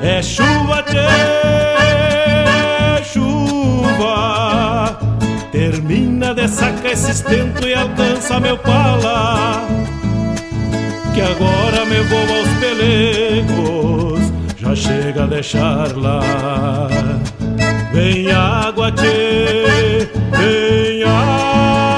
É chuva, tchê, chuva. Termina de sacar esse estento e alcança meu pala. Que agora me vou aos pelegos, já chega a deixar lá. Vem água, tchê, vem água.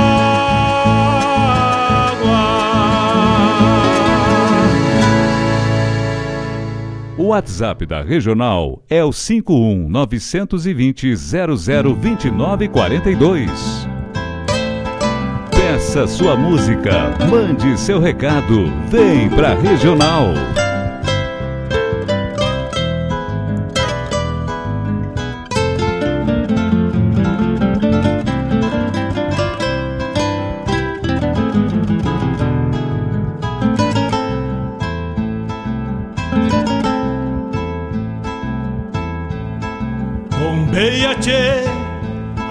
WhatsApp da Regional é o 51 920 0029 42. Peça sua música, mande seu recado, vem pra Regional.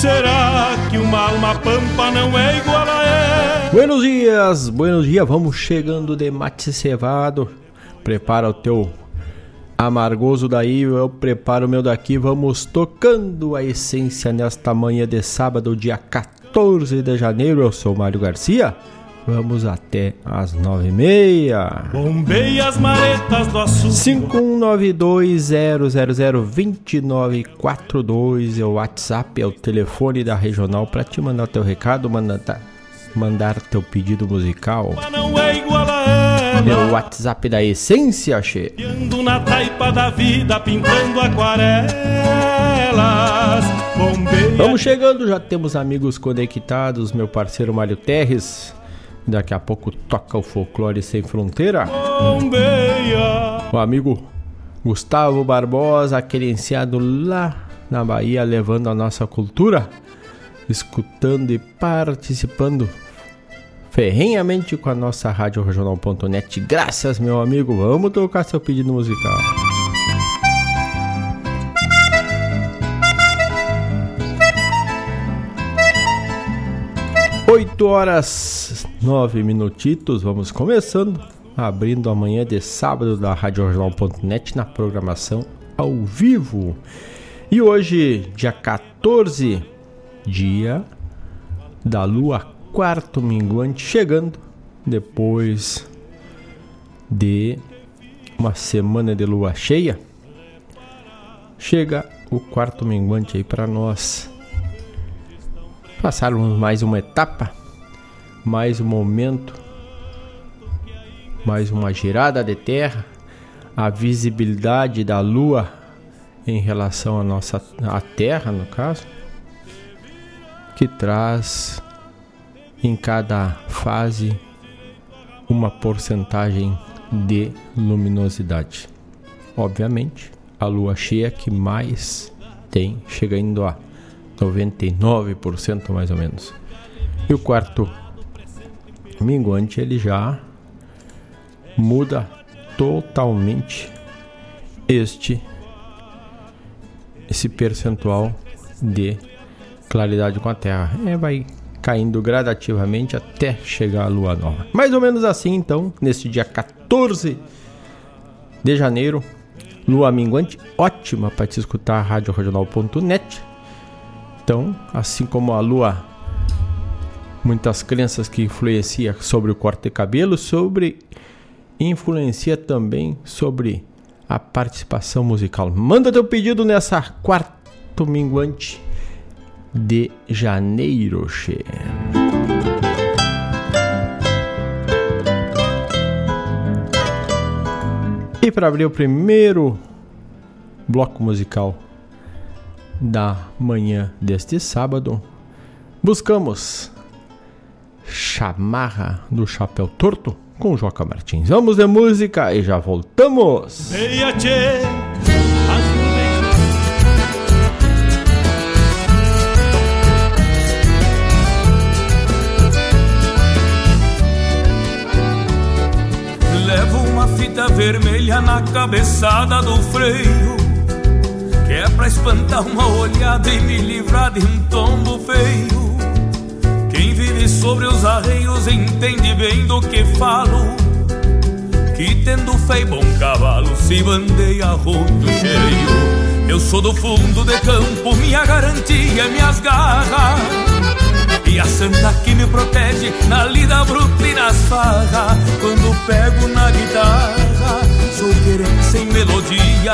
Será que uma alma pampa não é igual a ela? Buenos dias, buenos dias, vamos chegando de mate cevado. Prepara o teu amargoso daí, eu preparo o meu daqui. Vamos tocando a essência nesta manhã de sábado, dia 14 de janeiro. Eu sou Mário Garcia. Vamos até as nove e meia. Bombei as maretas do açúcar. 51220002942 é o WhatsApp, é o telefone da regional para te mandar teu recado, mandar, mandar teu pedido musical. Não é igual a ela. É o WhatsApp da essência, che. na taipa da vida, pintando aquarelas. Vamos chegando, já temos amigos conectados, meu parceiro Mário Terres. Daqui a pouco toca o Folclore Sem Fronteira. O amigo Gustavo Barbosa, querenciado lá na Bahia, levando a nossa cultura, escutando e participando ferrenhamente com a nossa rádio regional.net. Graças, meu amigo. Vamos tocar seu pedido musical. 8 horas 9 minutitos, vamos começando, abrindo amanhã de sábado da RadioJornal.net na programação ao vivo. E hoje, dia 14, dia da lua quarto minguante, chegando depois de uma semana de lua cheia. Chega o quarto minguante aí para nós passarmos mais uma etapa mais um momento, mais uma girada de terra, a visibilidade da lua em relação à nossa à terra, no caso, que traz em cada fase uma porcentagem de luminosidade. Obviamente, a lua cheia que mais tem, chegando a 99% mais ou menos. E o quarto minguante ele já muda totalmente este esse percentual de claridade com a Terra. É, vai caindo gradativamente até chegar a lua nova. Mais ou menos assim, então, nesse dia 14 de janeiro, lua minguante, ótima para te escutar a. Então, assim como a lua, muitas crenças que influencia sobre o corte de cabelo, sobre influencia também sobre a participação musical. Manda teu pedido nessa quarto minguante de janeiro, che. E para abrir o primeiro bloco musical da manhã deste sábado, buscamos Chamarra do Chapéu Torto com Joca Martins. Vamos de música e já voltamos. Veia, fita vermelha na cabeçada do freio Que é pra espantar uma olhada e me livrar de um tombo feio Sobre os arreios entende bem do que falo. Que tendo fé e bom cavalo se bandeia rodo cheio. Eu sou do fundo de campo, minha garantia é minhas garras. E a santa que me protege na lida bruta e nas farras Quando pego na guitarra Sou querência em melodia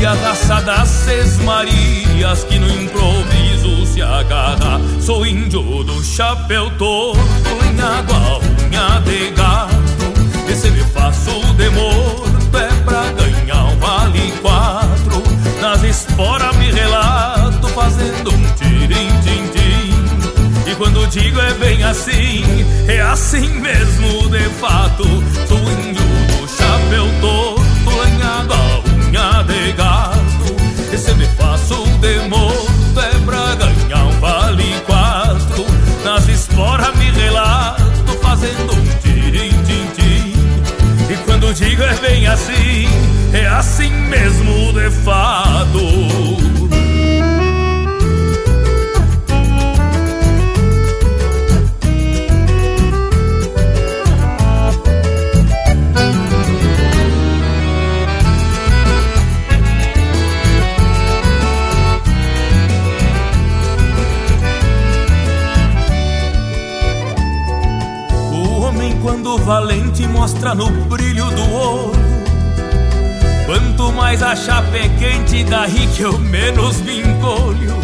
E a raça das seis marias Que no improviso se agarra. Sou índio do chapéu todo Lenhado a unha de gato Esse me faço de morto É pra ganhar um vale quatro. Nas esporas me relato Fazendo um tirim-tim-tim e quando digo é bem assim, é assim mesmo de fato. Sou índio do chapéu todo, lanhado a unha de gato. Esse me faço de morto, é pra ganhar um vale quatro. Nas esporas me relato, fazendo um tirim-tim-tim. E quando digo é bem assim, é assim mesmo de fato. Valente mostra no brilho do olho. Quanto mais a chapa é quente, daí que eu menos me encolho.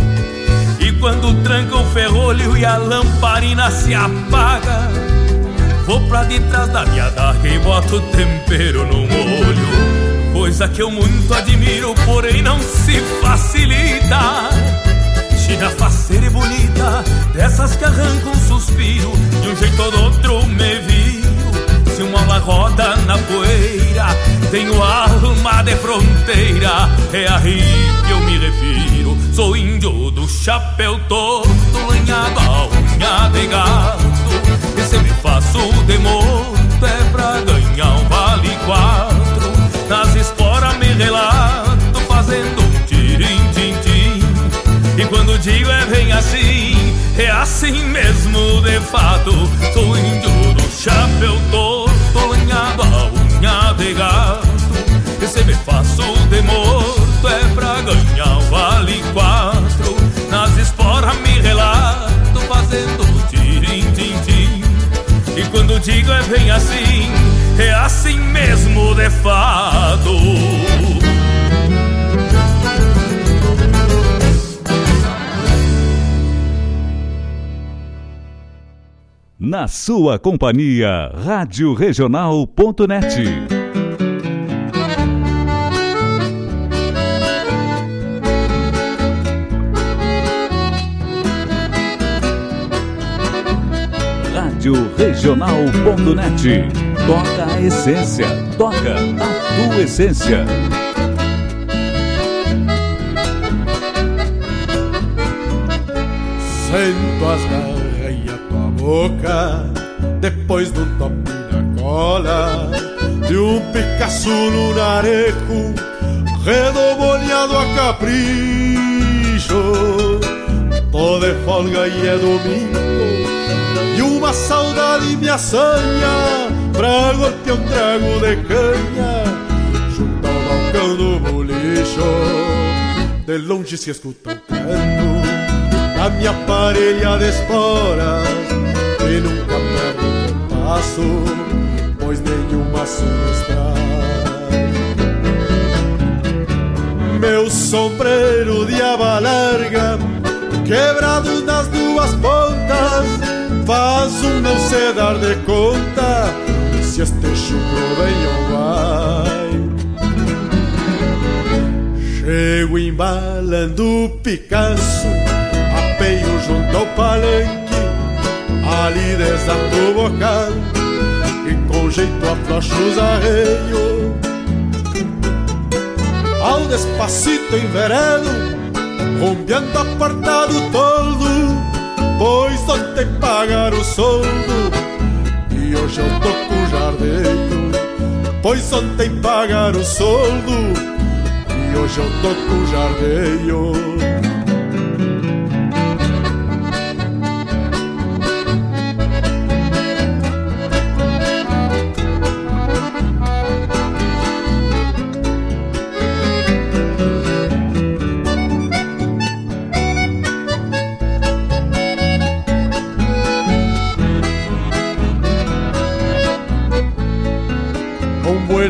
E quando tranca o ferrolho e a lamparina se apaga, vou pra detrás da daga e boto tempero no molho. Coisa que eu muito admiro, porém não se facilita. China faceira e bonita, dessas que arrancam um suspiro, de um jeito ou do outro me vi alma roda na poeira. Tenho alma de fronteira É aí que eu me refiro. Sou índio do chapéu todo Lanhado a unha de gato. E se me faço de morto É pra ganhar um vale quatro. Nas esporas me relato Fazendo um tirim-tim-tim E quando digo é bem assim É assim mesmo de fato. Sou índio do chapéu unha de gato Esse me faço de morto é pra ganhar o vale quatro. Nas esporas me relato fazendo tirim-tim-tim E quando digo é bem assim, é assim mesmo de fado Na sua companhia, Rádio Regional.net. Rádio Regional.net. Toca a essência, toca a tua essência. Sento as garras e a tua boca Depois do top na cola De um Picasso no nareco Redobolhado a capricho Tô de folga e é domingo E uma saudade me assanha Pra golpear um trago de canha Junto ao balcão do bolicho De longe se escuta um canto a minha parelha de esporas e nunca perde o passo, pois nenhuma subtrai. Meu sombreiro de aba larga, quebrado nas duas faz um não se dar de conta se este chucro vem ou vai. Chego embalando o Picasso apeio junto ao palenque Ali desato o bocal E com jeito aflocho os arreios Ao despacito enveredo Rompeando a porta Pois ontem pagar o soldo. E hoje eu tô com jardeio Pois ontem pagar o soldo. E hoje eu tô com jardeio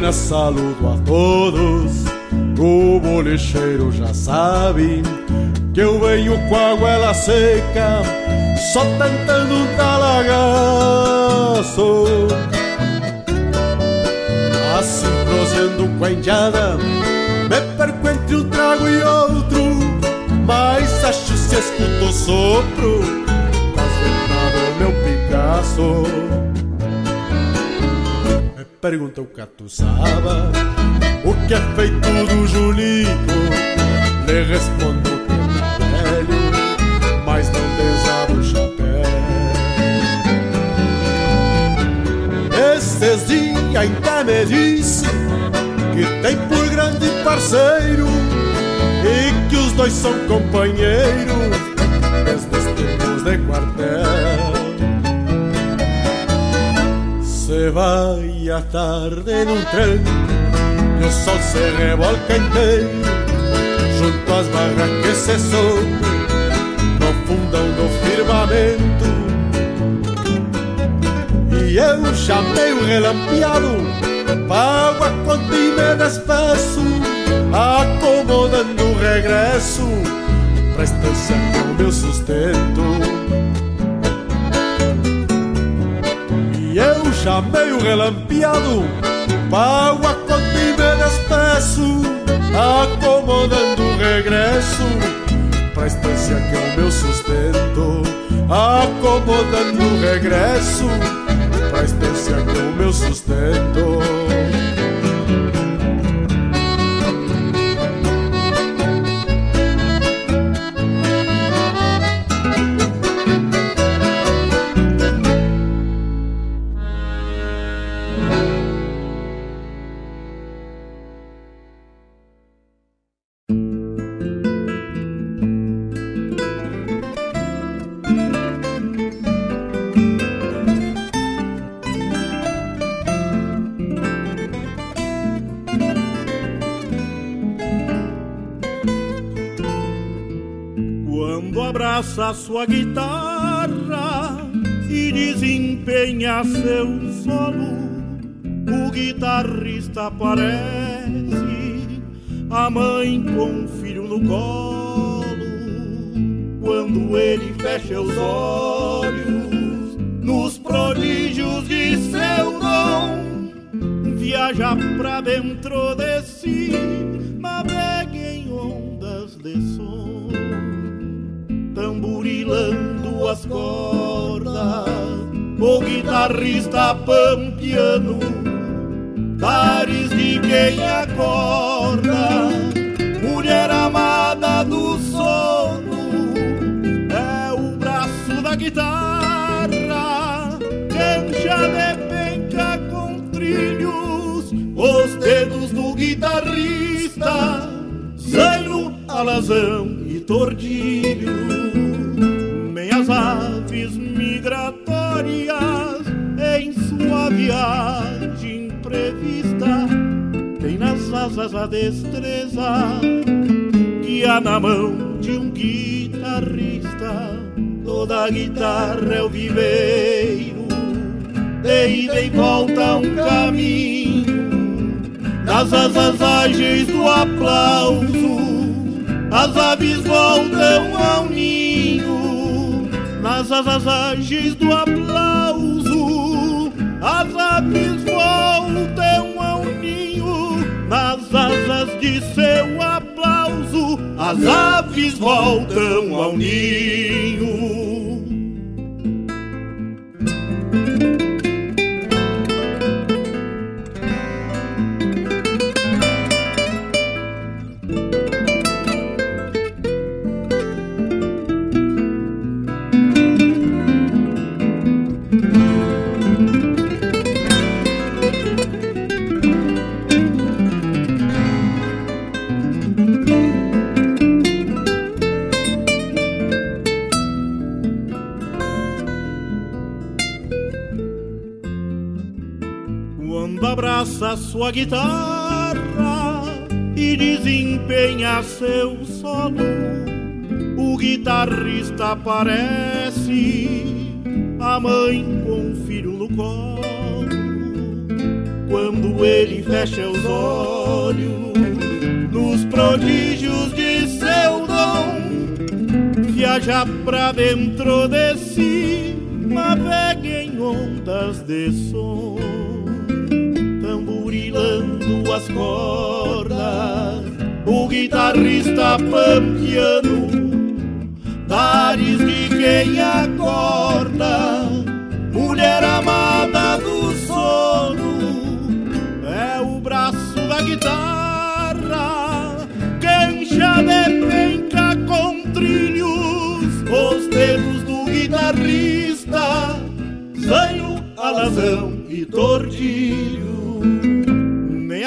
buenas saludo a todos. O bolicheiro já sabe que eu venho com a goela seca, só tentando um talagaço. Assim prosendo com a indiada, me perco entre um trago e outro, mas acho se escuto sopro, fazendo meu Picasso pergunta o catuçaba O que é feito do Julico? Lhe respondo que é velho Mas não desaba o chapéu. Estes dias ainda me disse Que tem por grande parceiro E que os dois são companheiros Desde os tempos de quartel Se vai a tarde num trem E o sol se revolca inteiro Junto às barras que se sobe No fundão do firmamento E eu chamei o relampeado conta e me despeço Acomodando o regresso Pra estância o meu sustento chamei o relampeado. Pago a conta e me despeço Acomodando o regresso. Pra estância que é o meu sustento Acomodando o regresso. Pra estância que é o meu sustento sua guitarra e desempenha seu solo, o guitarrista parece a mãe com o filho no colo. Quando ele fecha os olhos, nos prodígios de seu dom, viaja pra dentro de si, cordas, o guitarrista pampiano, tares de quem acorda, mulher amada do sono, é o braço da guitarra, cancha de penca com trilhos, os dedos do guitarrista, zaino, alazão e tordilho, viagem prevista, tem nas asas a destreza que há na mão de um guitarrista. Toda guitarra é o viveiro, de ida e volta um caminho, nas asas ágeis do aplauso, as aves voltam ao ninho, nas asas ágeis do aplauso, as aves voltam ao ninho, nas asas de seu aplauso, as aves voltam ao ninho. Abraça sua guitarra e desempenha seu solo, o guitarrista parece a mãe com o filho no colo. Quando ele fecha os olhos nos prodígios de seu dom, viaja pra dentro de si, navega em ondas de som tamburilando as cordas, o guitarrista pampiano, tares de quem acorda, mulher amada do sono, é o braço da guitarra, cancha de penca com trilhos, os dedos do guitarrista, zanho, alazão e tordilho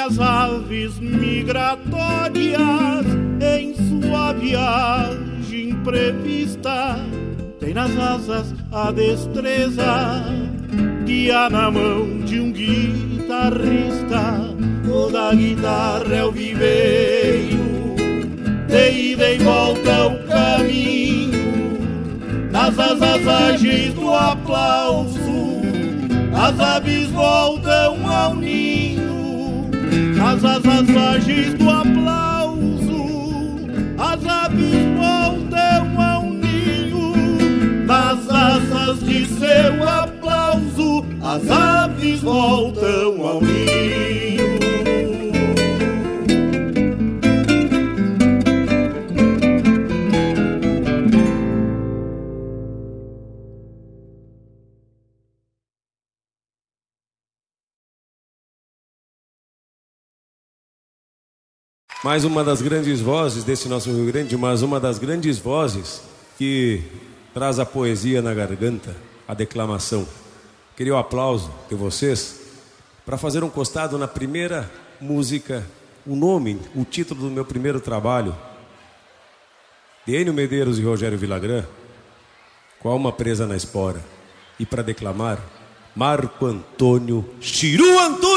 as aves migratórias em sua viagem prevista. Tem nas asas a destreza que há na mão de um guitarrista. Toda guitarra é o viveiro, de ida e volta o caminho, nas asas ágeis do aplauso, as aves voltam ao ninho as asas ágeis do aplauso, as aves voltam ao ninho, nas asas de seu aplauso, as aves voltam ao ninho. Mais uma das grandes vozes desse nosso Rio Grande, mas uma das grandes vozes que traz a poesia na garganta, a declamação. Queria o aplauso de vocês para fazer um costado na primeira música, o nome, o título do meu primeiro trabalho, de Enio Medeiros e Rogério Villagrán, com a alma presa na espora. E para declamar, Marco Antônio Chiru Antunes.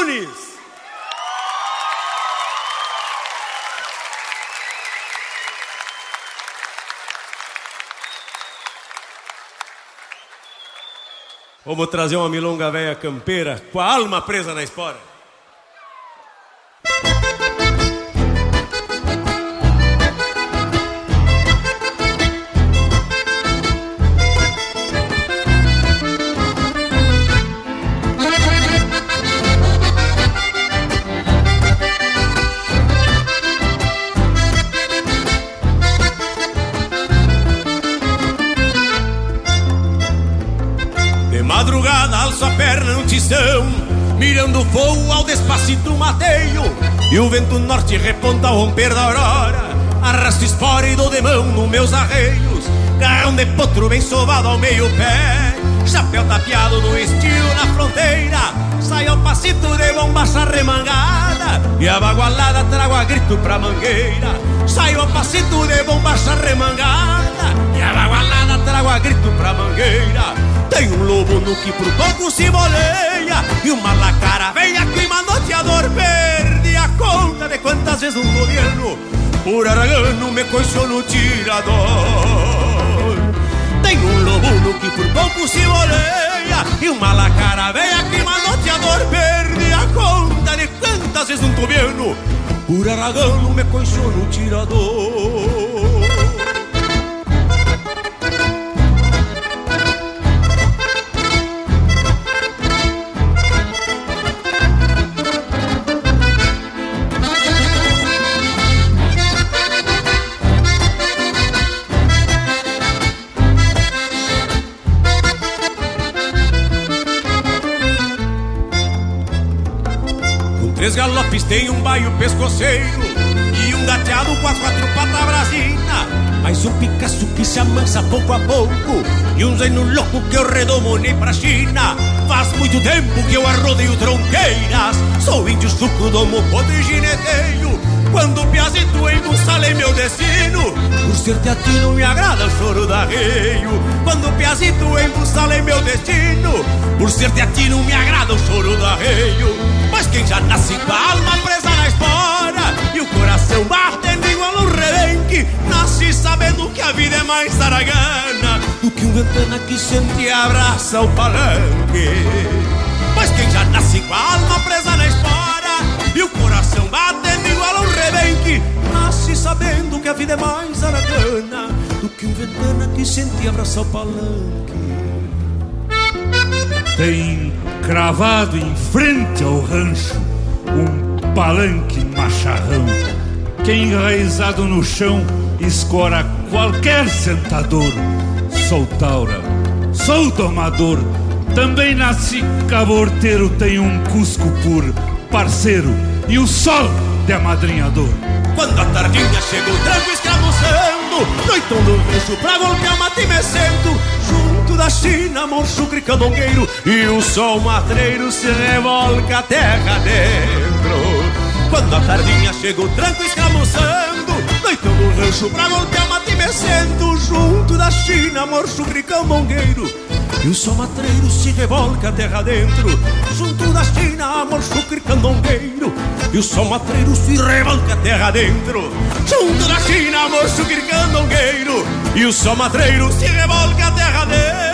Vamos trazer uma milonga velha campeira com a alma presa na espora. E o vento norte reponta ao romper da aurora, arrasto espora e dou de mão nos meus arreios. Garrão de potro bem sovado ao meio pé, chapéu tapeado no estilo na fronteira. Sai ao passito de bombacha remangada. E a bagualada trago a grito pra mangueira. Sai ao passito de bombacha remangada. E a bagualada trago a grito pra mangueira. Tem um lobo no que por pouco se boleia. E uma lacara vem aqui manoteador Perde a conta de quantas vezes um governo Por aragano me coixou no tirador. Tem um lobo no que por pouco se boleia E uma lacara vem aqui manoteador Perde a conta de quantas vezes um governo Por aragano me coixou no tirador Três galopes tem um baio pescoceiro E um gateado com as quatro patas brasina. Mais um Picasso que se amansa pouco a pouco E um zaino louco que eu redomonei pra China. Faz muito tempo que eu arrodeio tronqueiras Sou índio suco, domo e gineteio Quando o piazito embussalei meu destino. Por ser teatino me agrada o choro da reio Quando o piazito embussalei meu destino. Por ser teatino me agrada o choro da reio mas quem já nasce com a alma presa na espora E o coração batendo igual um rebenque Nasce sabendo que a vida é mais aragana Do que um ventana que sente e abraça o palanque. Mas quem já nasce com a alma presa na espora E o coração batendo igual um rebenque Nasce sabendo que a vida é mais aragana Do que um ventana que sente e abraça o palanque tem cravado em frente ao rancho um palanque macharrão que enraizado no chão escora qualquer sentador. Sou taura, sou domador, também nasci caborteiro, tenho um cusco por parceiro e o sol de amadrinhador. Quando a tardinha chegou, tranco escravuzando, noitão do rancho pra golpear mate me sento, junto da China, moncho cricandongueiro, e o sol matreiro se revolca a terra dentro. Quando a tardinha chegou, tranco escravuzando, noitão do rancho pra golpear mate me sento, junto da China, moncho cricandongueiro, e o sol matreiro se revolca terra dentro. Junto da China, amor chucre candongueiro. E o sol matreiro se revolca terra dentro. Junto da China, amor chucre candongueiro. E o sol matreiro se revolca terra dentro.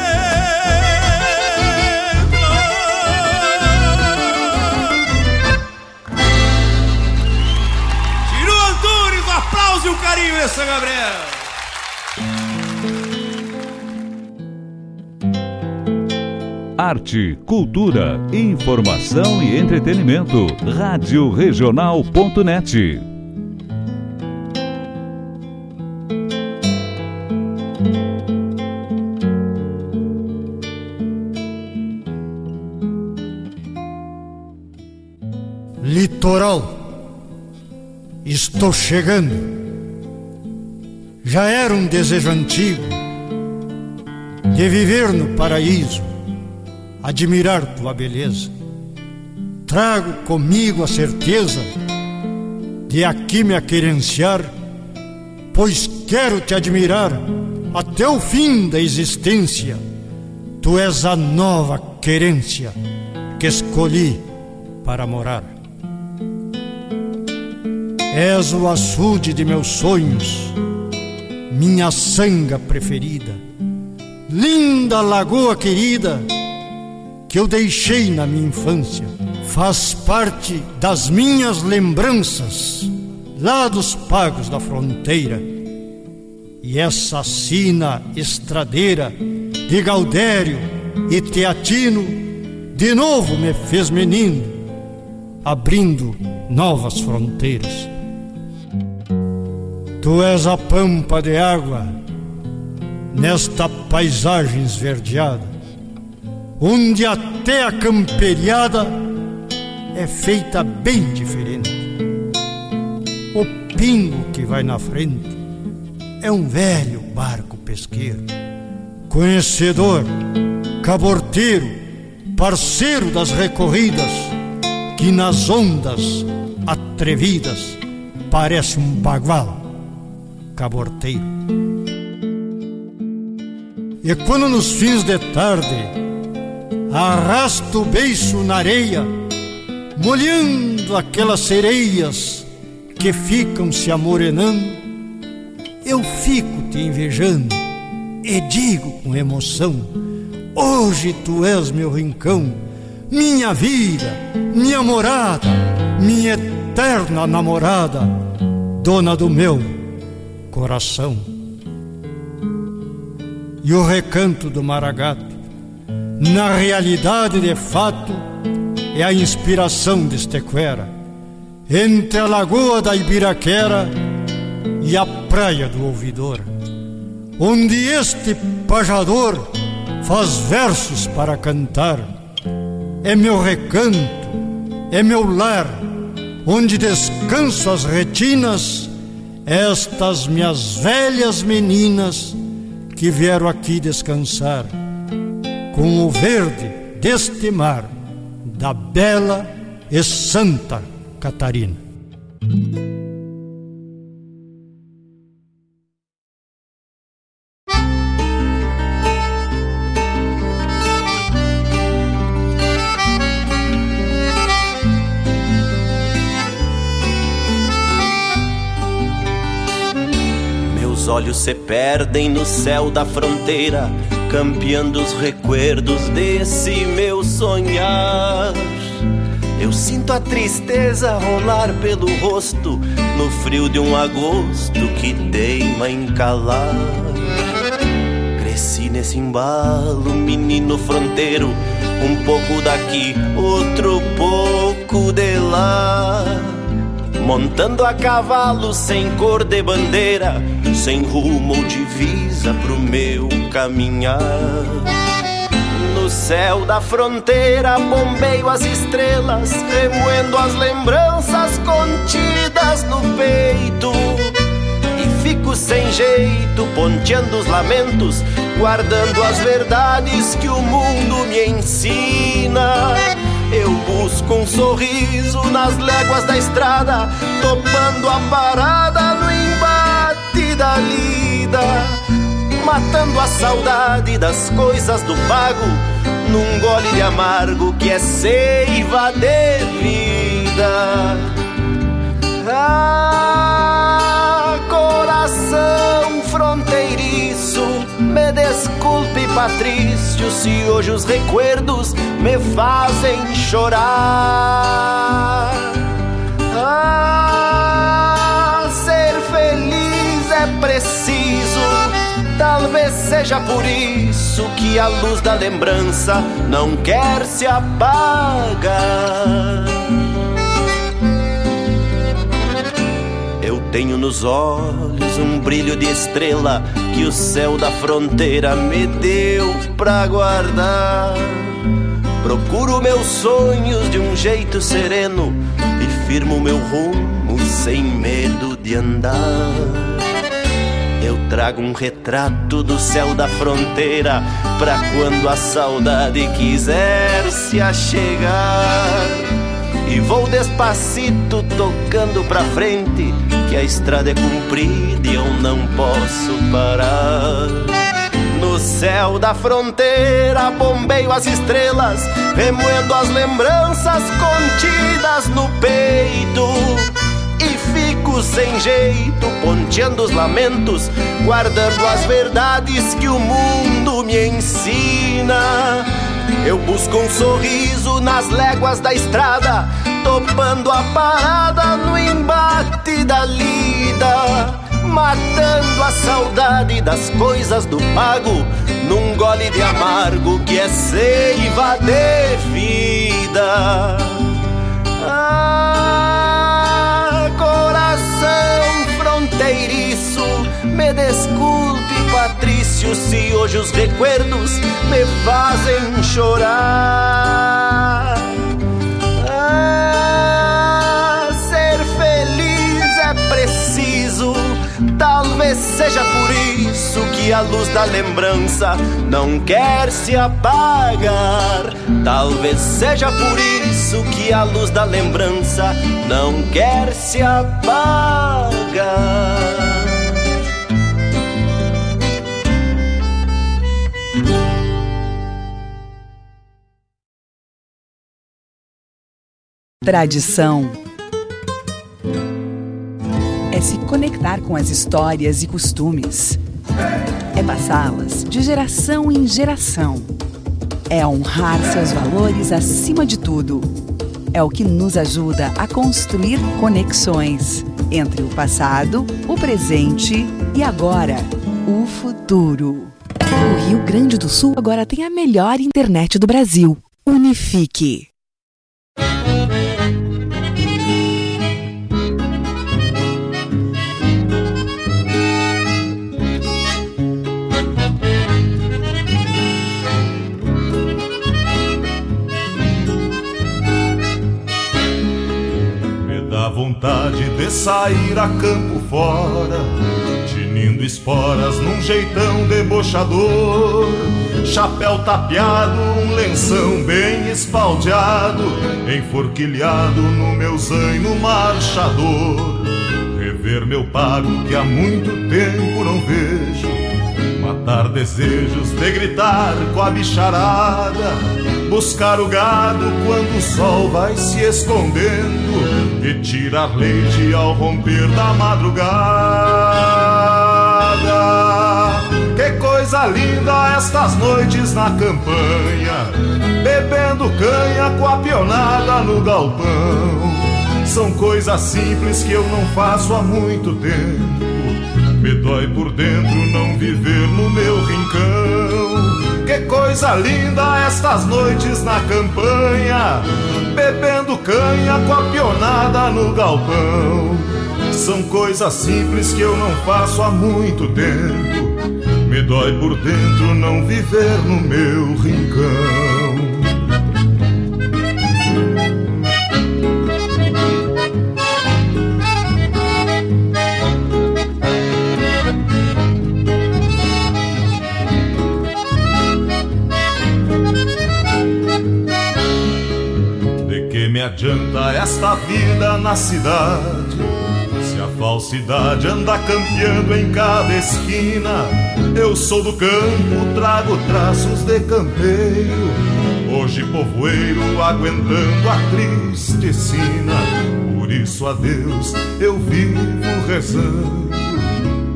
Ciro Antunes, o aplauso e o carinho nessa Gabriel Arte, cultura, informação e entretenimento. Rádio Regional.net. Litoral, estou chegando. Já era um desejo antigo de viver no paraíso admirar tua beleza. Trago comigo a certeza de aqui me aquerenciar, pois quero te admirar até o fim da existência. Tu és a nova querência que escolhi para morar. És o açude de meus sonhos, minha sanga preferida, linda lagoa querida que eu deixei na minha infância faz parte das minhas lembranças lá dos pagos da fronteira. E essa sina estradeira de Gaudério e Teatino de novo me fez menino, abrindo novas fronteiras. Tu és a pampa de água nesta paisagem esverdeada onde até a camperiada é feita bem diferente. O pingo que vai na frente é um velho barco pesqueiro, conhecedor, caborteiro, parceiro das recorridas, que nas ondas atrevidas parece um bagual caborteiro. E quando nos fins de tarde arrasta o beiço na areia, molhando aquelas sereias que ficam se amorenando, eu fico te invejando e digo com emoção: Hoje tu és meu rincão, minha vida, minha morada, minha eterna namorada, dona do meu coração. E o recanto do maragato, na realidade de fato, é a inspiração deste quera, entre a lagoa da Ibiraquera e a praia do ouvidor, onde este pajador faz versos para cantar. É meu recanto, é meu lar, onde descanso as retinas, estas minhas velhas meninas que vieram aqui descansar, com o verde deste mar da bela e Santa Catarina. Meus olhos se perdem no céu da fronteira, campeando os recuerdos desse meu sonhar. Eu sinto a tristeza rolar pelo rosto no frio de um agosto que teima em calar. Cresci nesse embalo, menino fronteiro, um pouco daqui, outro pouco de lá. Montando a cavalo sem cor de bandeira, sem rumo ou divisa pro meu caminhar. No céu da fronteira bombeio as estrelas, remoendo as lembranças contidas no peito. E fico sem jeito, ponteando os lamentos, guardando as verdades que o mundo me ensina. Eu busco um sorriso nas léguas da estrada, topando a parada no embate da lida, matando a saudade das coisas do pago, num gole de amargo que é seiva de vida. Ah, coração me desculpe, Patrício, se hoje os recuerdos me fazem chorar. Ah, ser feliz é preciso, talvez seja por isso que a luz da lembrança não quer se apagar. Tenho nos olhos um brilho de estrela que o céu da fronteira me deu pra guardar. Procuro meus sonhos de um jeito sereno e firmo meu rumo sem medo de andar. Eu trago um retrato do céu da fronteira pra quando a saudade quiser se achegar. E vou despacito tocando pra frente, que a estrada é comprida e eu não posso parar. No céu da fronteira bombeio as estrelas, remoendo as lembranças contidas no peito. E fico sem jeito, ponteando os lamentos, guardando as verdades que o mundo me ensina. Eu busco um sorriso nas léguas da estrada, topando a parada no embate da lida, matando a saudade das coisas do pago, num gole de amargo que é seiva de vida. Ah, coração fronteiriço, me desculpe, Patrício se hoje os recuerdos me fazem chorar. Que a luz da lembrança não quer se apagar. Talvez seja por isso que a luz da lembrança não quer se apagar. Tradição é se conectar com as histórias e costumes, é passá-las de geração em geração, é honrar seus valores acima de tudo. É o que nos ajuda a construir conexões entre o passado, o presente e agora, o futuro. O Rio Grande do Sul agora tem a melhor internet do Brasil. Unifique. Vontade de sair a campo fora, tinindo esporas num jeitão debochador. Chapéu tapeado, um lenção bem espaldeado, enforquilhado no meu zaino marchador. Rever meu pago que há muito tempo não vejo. Matar desejos de gritar com a bicharada, buscar o gado quando o sol vai se escondendo e tirar leite ao romper da madrugada. Que coisa linda estas noites na campanha, bebendo canha com a pionada no galpão. São coisas simples que eu não faço há muito tempo. Me dói por dentro não viver no meu rincão. Que coisa linda estas noites na campanha, bebendo canha com a pionada no galpão. São coisas simples que eu não faço há muito tempo. Me dói por dentro não viver no meu rincão. Adianta esta vida na cidade? Se a falsidade anda campeando em cada esquina, eu sou do campo, trago traços de campeiro. Hoje povoeiro aguentando a triste sina. Por isso a Deus eu vivo rezando,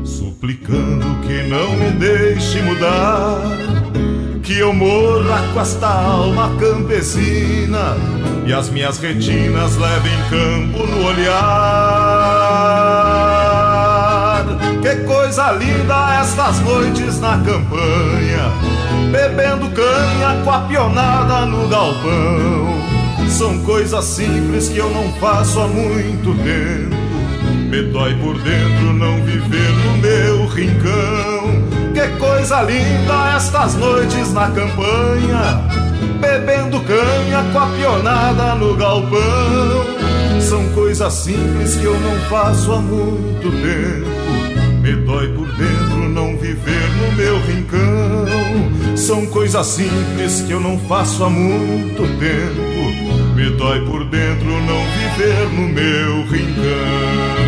suplicando que não me deixe mudar que eu morra com esta alma campesina e as minhas retinas levem campo no olhar. Que coisa linda estas noites na campanha, bebendo canha com a pionada no galpão. São coisas simples que eu não faço há muito tempo. Me dói por dentro não viver no meu rincão. Que coisa linda estas noites na campanha, bebendo canha com a pionada no galpão. São coisas simples que eu não faço há muito tempo. Me dói por dentro não viver no meu rincão. São coisas simples que eu não faço há muito tempo. Me dói por dentro não viver no meu rincão.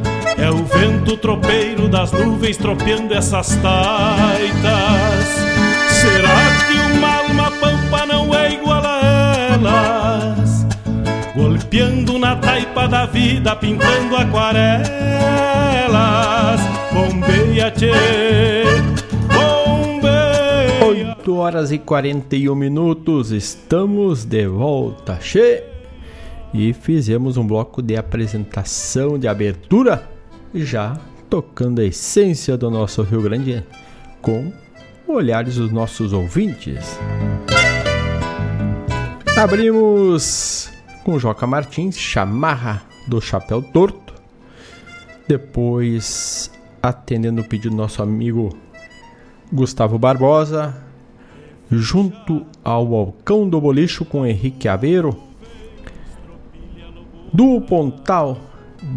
É o vento tropeiro das nuvens tropeando essas taitas. Será que uma alma pampa não é igual a elas? Golpeando na taipa da vida, pintando aquarelas. Bombeia, tchê, 8 horas e 41 minutos, estamos de volta, che! E fizemos um bloco de apresentação de abertura, já tocando a essência do nosso Rio Grande com olhares dos nossos ouvintes. Abrimos com Joca Martins, Chamarra do Chapéu Torto. Depois, atendendo o pedido do nosso amigo Gustavo Barbosa, junto ao Balcão do Bolicho com Henrique Aveiro, do Pontal,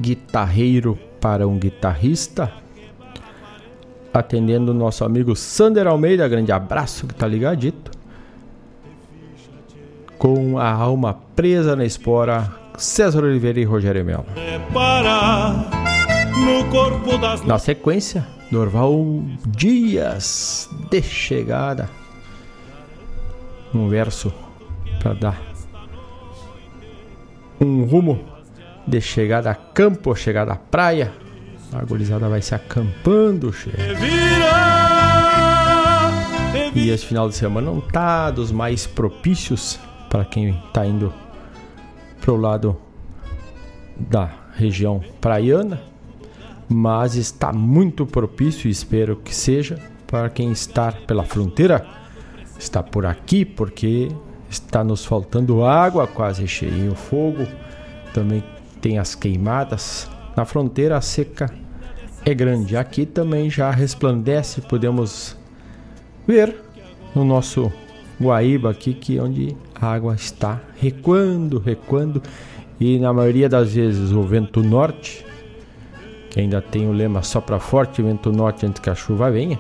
guitarreiro para um guitarrista, atendendo o nosso amigo Sander Almeida, grande abraço que tá ligadito, com a alma presa na espora, César Oliveira e Rogério Melo. Na sequência, Norval Dias de chegada. Um verso para dar um rumo de chegada a campo, chegada à praia. A gurizada vai se acampando, che. E esse final de semana não tá dos mais propícios para quem tá indo pro lado da região praiana mas está muito propício e espero que seja para quem está pela fronteira, está por aqui porque está nos faltando água, quase cheio o fogo, também tem as queimadas. Na fronteira a seca é grande. Aqui também já resplandece, podemos ver no nosso Guaíba aqui que onde a água está recuando, recuando e na maioria das vezes o vento norte que ainda tem o lema só para forte vento norte antes que a chuva venha,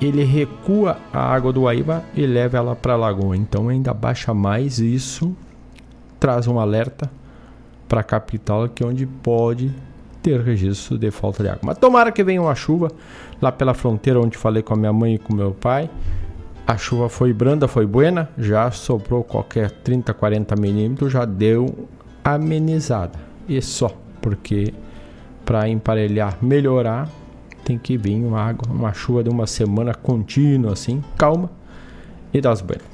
ele recua a água do Guaíba e leva ela para a lagoa. Então ainda baixa mais isso, traz um alerta para a capital que é onde pode ter registro de falta de água. Mas tomara que venha uma chuva lá pela fronteira onde falei com a minha mãe e com meu pai. A chuva foi branda, foi buena, já sobrou qualquer 30, 40 milímetros, já deu amenizada. E só, porque para emparelhar, melhorar, tem que vir uma água, uma chuva de uma semana contínua assim, calma e das buenas.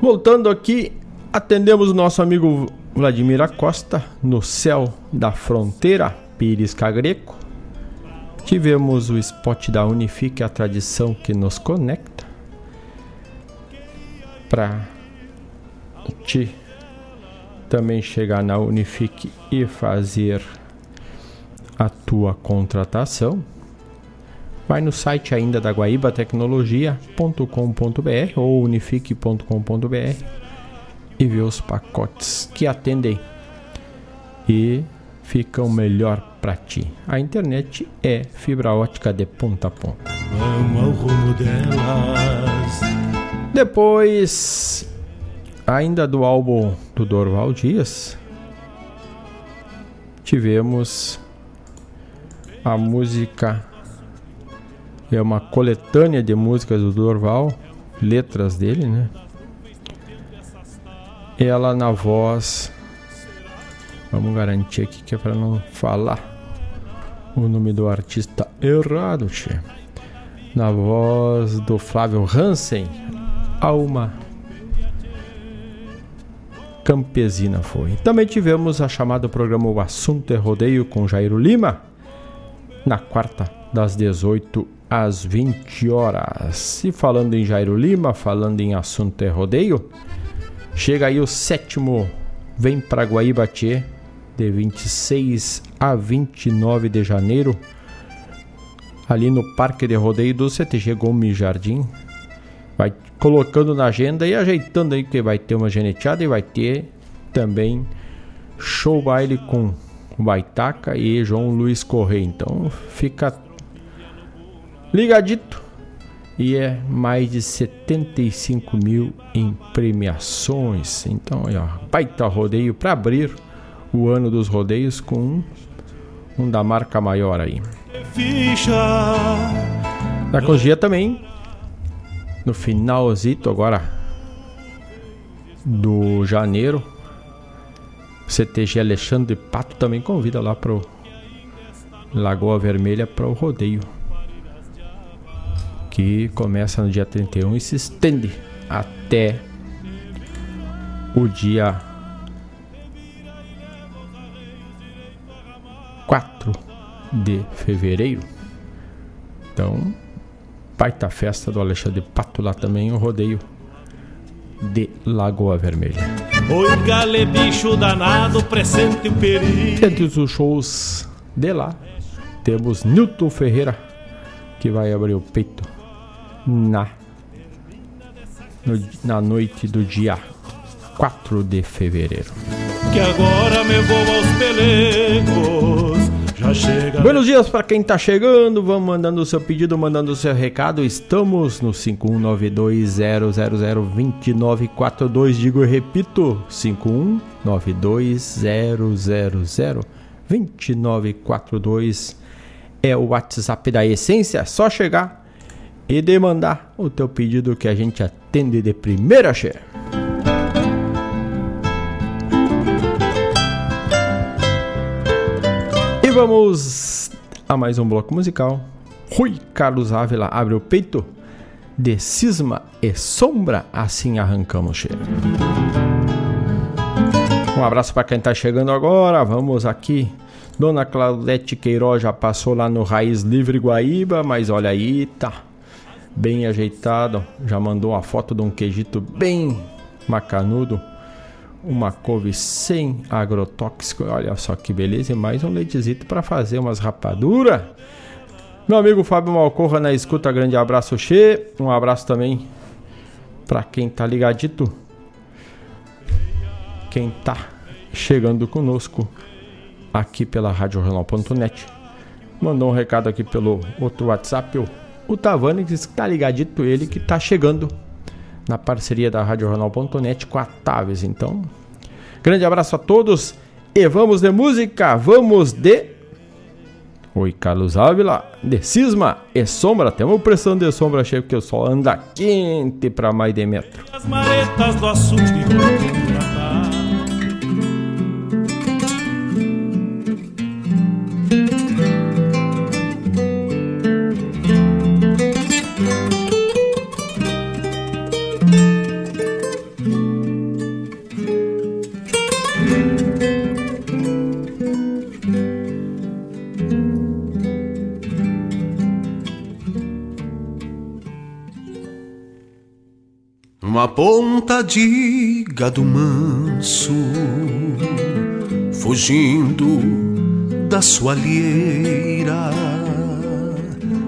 Voltando aqui, atendemos o nosso amigo Vladimir Acosta no céu da fronteira, Pires Cagreco. Tivemos o spot da Unifique, a tradição que nos conecta. Para te também chegar na Unifique e fazer a tua contratação, vai no site ainda da guaibatecnologia.com.br ou unifique.com.br e vê os pacotes que atendem e ficam melhor para ti. A internet é fibra ótica de ponta a ponta. Vamos ao rumo delas. Depois, ainda do álbum do Dorval Dias, tivemos a música é uma coletânea de músicas do Dorval, letras dele, né? Ela na voz. Vamos garantir aqui que é para não falar o nome do artista errado, tchê. na voz do Flávio Hansen, Alma Campesina foi. Também tivemos a chamada programa O Assunto é Rodeio com Jairo Lima, na quarta, das 18 às 20 horas. E falando em Jairo Lima, falando em Assunto é Rodeio, chega aí o sétimo Vem pra Guaíba Tchê, de 26 a 29 de janeiro, ali no Parque de Rodeio do CTG Gomes Jardim. Vai colocando na agenda e ajeitando aí, que vai ter uma geneteada e vai ter também show baile com Baitaca e João Luiz Correia. Então fica ligadito. E é mais de 75 mil em premiações. Então, ó, baita rodeio para abrir o ano dos rodeios com um, um da marca maior aí. Na Cogia também, no finalzito agora do janeiro, CTG Alexandre Pato também convida lá pro Lagoa Vermelha para o rodeio. Que começa no dia 31 e se estende até o dia 4 de fevereiro. Então, baita festa do Alexandre Pato lá também, o rodeio de Lagoa Vermelha. Oi, gale bicho danado, presente o perigo. Entre os shows de lá, temos Newton Ferreira, que vai abrir o peito na, no, na noite do dia 4 de fevereiro. Que agora me vou aos pelegos já chega. Buenos dias para quem tá chegando. Vamos mandando o seu pedido, mandando o seu recado. Estamos no 51920002942. Digo e repito: 51920002942 é o WhatsApp da Essência. É só chegar e demandar o teu pedido que a gente atende de primeira cheia. vamos a mais um bloco musical. Rui Carlos Ávila abre o peito de cisma e sombra, assim arrancamos cheiro. Um abraço para quem está chegando agora. Vamos aqui. Dona Claudete Queiroz já passou lá no Raiz Livre Guaíba, mas olha aí, tá bem ajeitado. Já mandou uma foto de um queijito bem macanudo uma couve sem agrotóxico. Olha só que beleza, e mais um leitezito para fazer umas rapaduras. Meu amigo Fábio Malcorra na escuta, grande abraço, Che. Um abraço também para quem tá ligadito. Quem tá chegando conosco aqui pela RadioJornal.net. Mandou um recado aqui pelo outro WhatsApp, o, o Tavani, que tá ligadito, ele que tá chegando na parceria da RadioJornal.net com a Taves. Então, grande abraço a todos e vamos de música, vamos de. Oi, Carlos Ávila, de cisma e sombra. Temos pressão de sombra cheia porque o sol anda quente para mais de metro. As maretas do Uma ponta de gado manso, fugindo da sua alheira,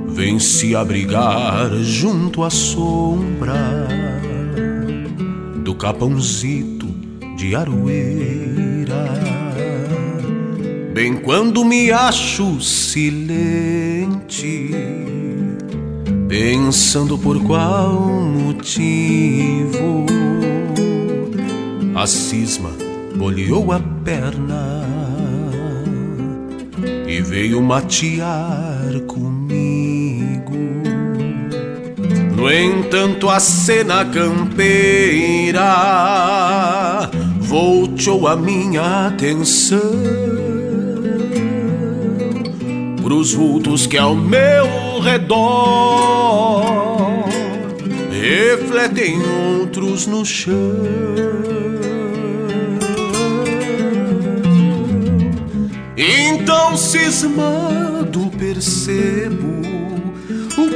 vem se abrigar junto à sombra do capãozito de aroeira. Bem quando me acho silente pensando por qual motivo a cisma bolhou a perna e veio matear comigo. No entanto, a cena campeira voltou a minha atenção pros vultos que ao meu redor refletem outros no chão. Então cismado percebo o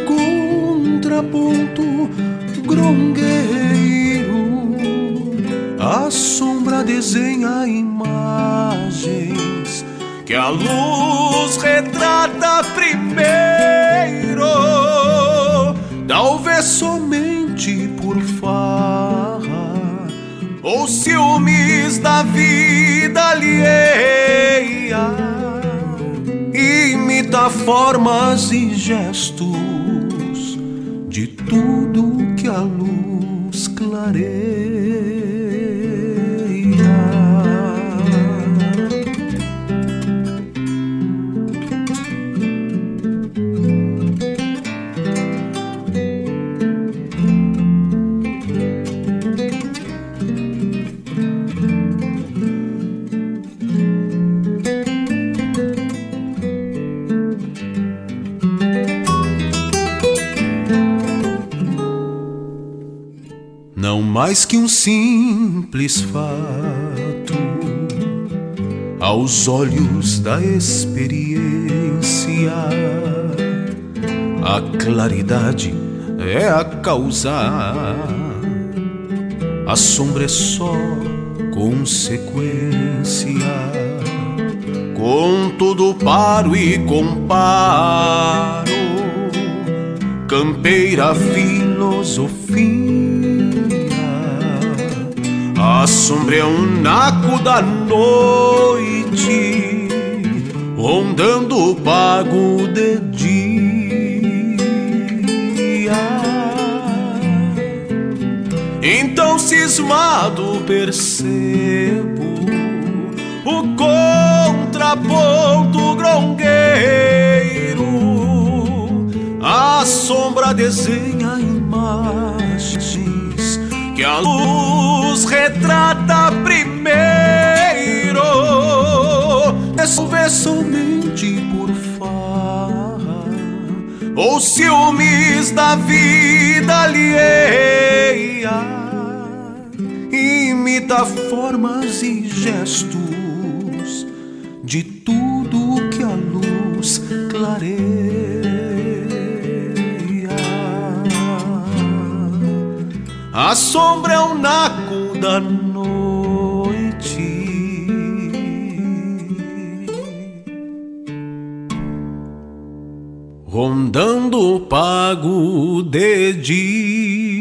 contraponto grongueiro. A sombra desenha imagens que a luz retrata primeiro. Talvez somente por farra ou ciúmes da vida alheia. Imita formas e gestos de tudo que a luz clareia. Mais que um simples fato aos olhos da experiência. A claridade é a causa, a sombra é só consequência. Com tudo paro e comparo, campeira filosofia. A sombra é um naco da noite, rondando o pago de dia. Então, cismado, percebo o contraponto grongueiro. A sombra desenha imagens que a luz retrata primeiro. Resolver somente por farra ou ciúmes da vida alheia. Imita formas e gestos de tudo que a luz clareia. A sombra é o naco da noite. Rondando o pago de dia.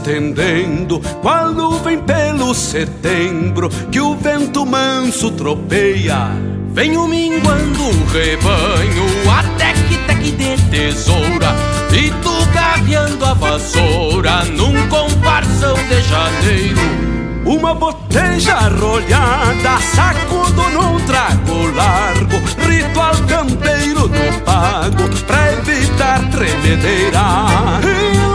Estendendo, qual nuvem pelo setembro que o vento manso tropeia. Venho minguando o rebanho até que teque de tesoura e tu gaviando a vassoura num comparsão de janeiro. Uma boteja arrolhada, sacudo num trago largo, ritual campeiro do pago, pra evitar tremedeira.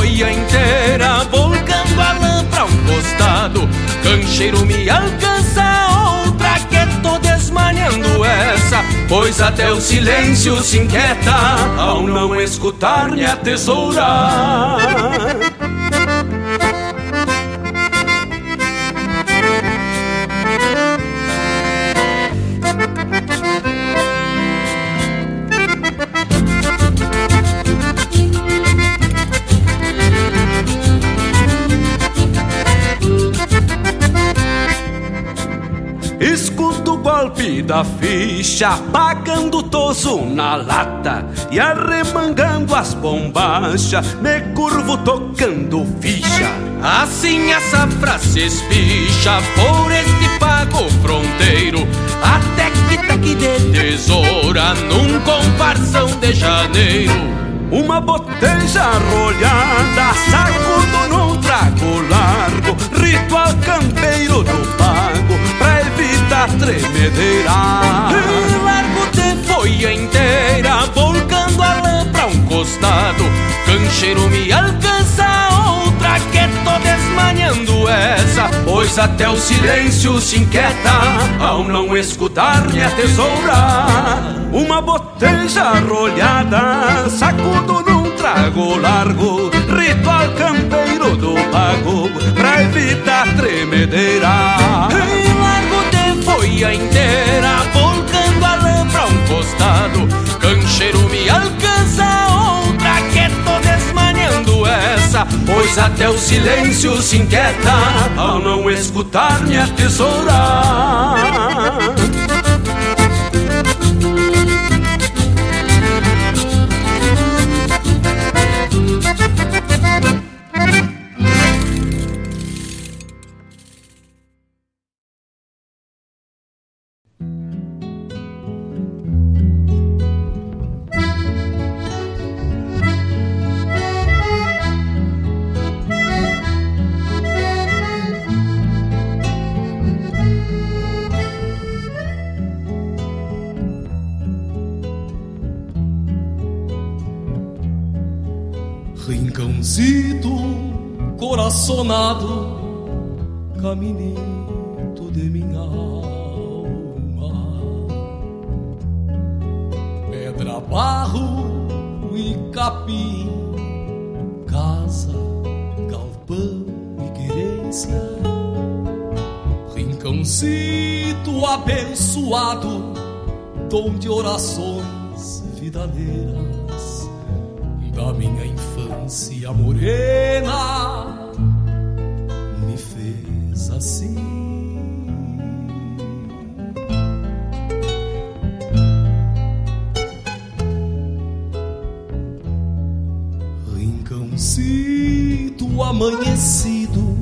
Folha inteira, volcando a lã pra um costado, cancheiro me alcança outra que tô desmanhando essa, pois até o silêncio se inquieta ao não escutar minha tesoura. Da ficha, pagando toso na lata e arremangando as bombachas, me curvo tocando ficha. Assim a safra se espicha por este pago fronteiro, até que taque de tesoura num comparsão de janeiro. Uma boteja arrolhada, sacudo num trago largo, ritual campeiro do evitar tremedeira. Largo de folha inteira, volcando a lã pra um costado, cancheiro me alcança outra que tô desmanhando essa, pois até o silêncio se inquieta ao não escutar minha tesoura. Uma boteja arrolhada, sacudo num trago largo, ritual campeiro do pago, pra evitar tremedeira. Folha inteira, volcando a lã pra um costado, cancheiro me alcança outra que tô desmanhando essa, pois até o silêncio se inquieta ao não escutar minha tesoura. Coraçonado, caminito de minha alma, pedra, barro e capim, casa, galpão e querência. Rincãozito abençoado, dom de orações vidaleiras da minha infância morena fez assim. Rincãozito amanhecido,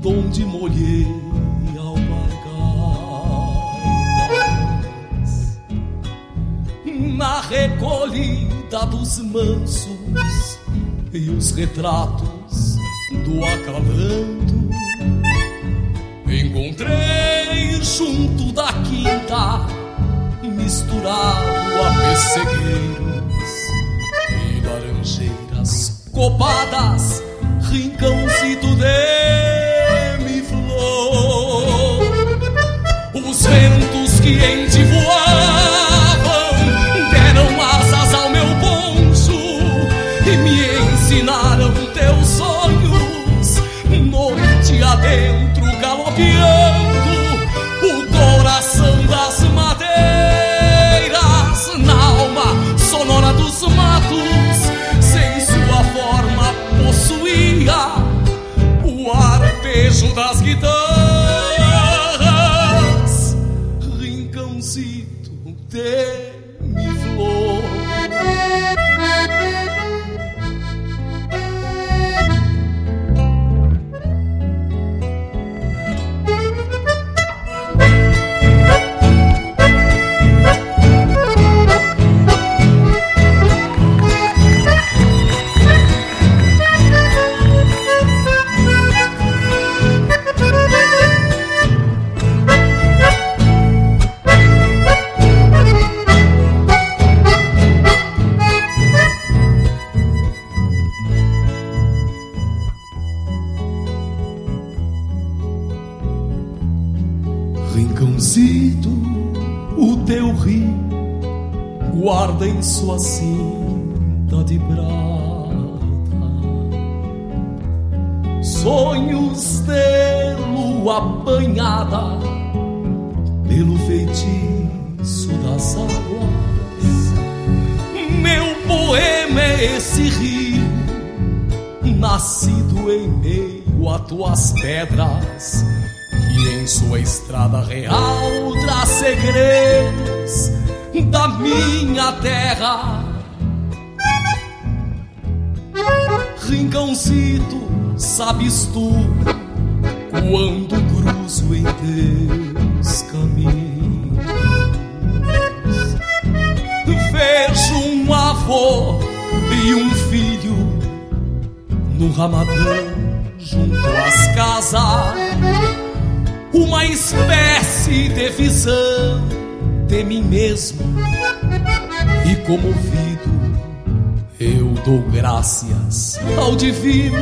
donde molhei alpargatas na recolhida dos mansos e os retratos do acalanto. Encontrei junto da quinta, misturado a pessegueiros e laranjeiras copadas, rincãozito de mi flor. Os ventos que em voavam Dios. Comovido eu dou graças ao divino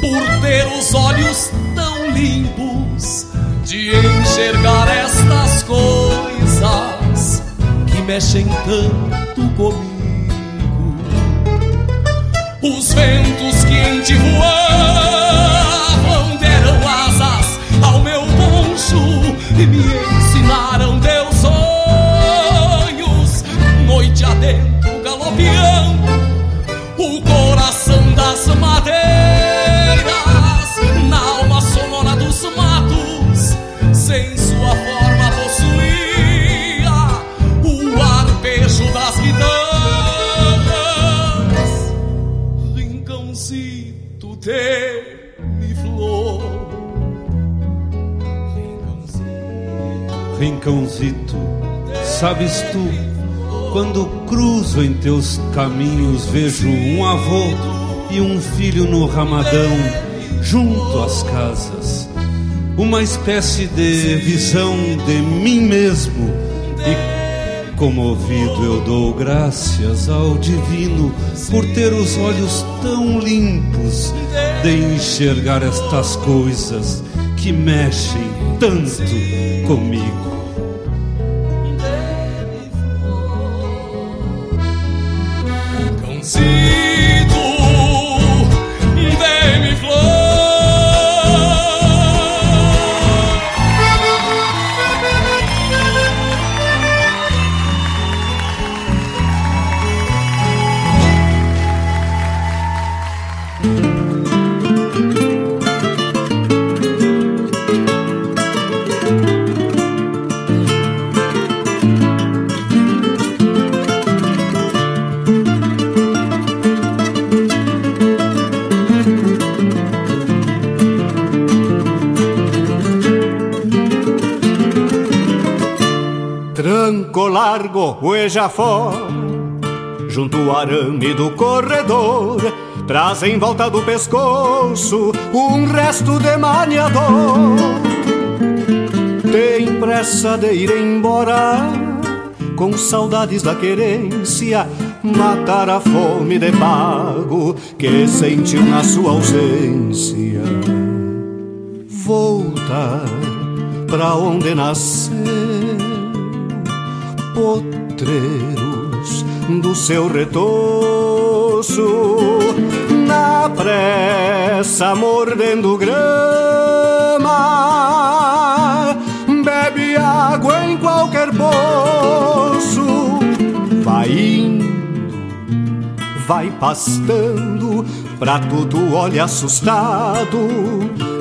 por ter os olhos tão limpos de enxergar estas coisas que mexem tanto comigo. Rincãozito, sabes tu, quando cruzo em teus caminhos, vejo um avô e um filho no ramadão, junto às casas. Uma espécie de visão de mim mesmo. E comovido eu dou graças ao divino por ter os olhos tão limpos de enxergar estas coisas que mexem tanto comigo. Rincãozito hueja fora, junto ao arame do corredor, traz em volta do pescoço um resto de maniador. Tem pressa de ir embora, com saudades da querência, matar a fome de pago que sentiu na sua ausência. Voltar pra onde nasceu seu retoço, na pressa mordendo grama, bebe água em qualquer poço, vai indo, vai pastando, pra tudo olha assustado.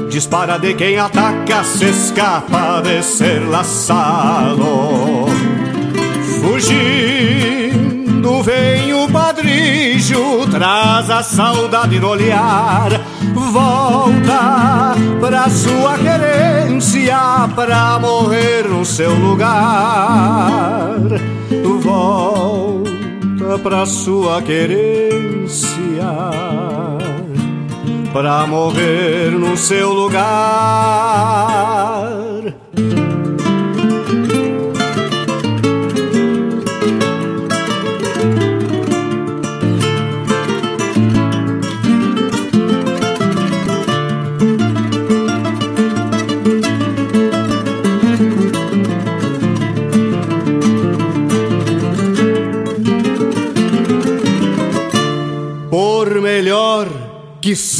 Dispara de quem ataca, se escapa de ser laçado. Vem o padrijo, traz a saudade no olhar. Volta pra sua querência, pra morrer no seu lugar. Volta pra sua querência, pra morrer no seu lugar.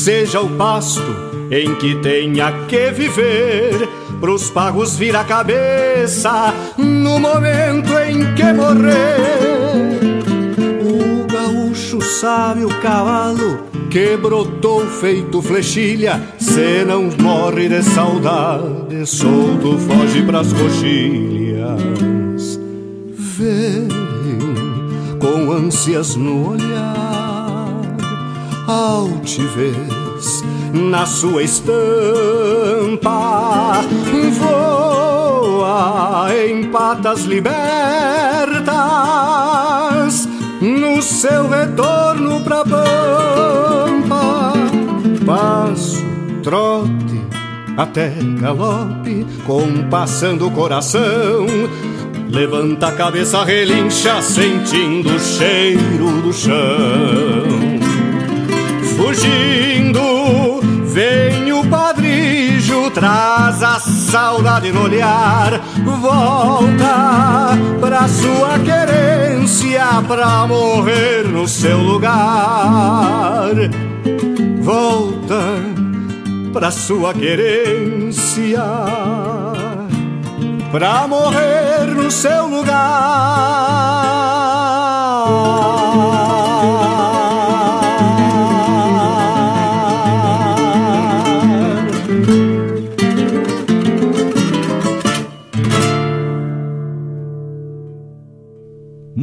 Seja o pasto em que tenha que viver, pros pagos vir a cabeça no momento em que morrer. O gaúcho sabe o cavalo que brotou feito flechilha, se não morre de saudade, solto foge pras coxilhas. Vem com ânsias no olhar, altivez na sua estampa, voa em patas libertas no seu retorno pra pampa. Passo, trote, até galope, compassando o coração. Levanta a cabeça, relincha, sentindo o cheiro do chão. Traz a saudade no olhar. Volta pra sua querência, pra morrer no seu lugar. Volta pra sua querência, pra morrer no seu lugar.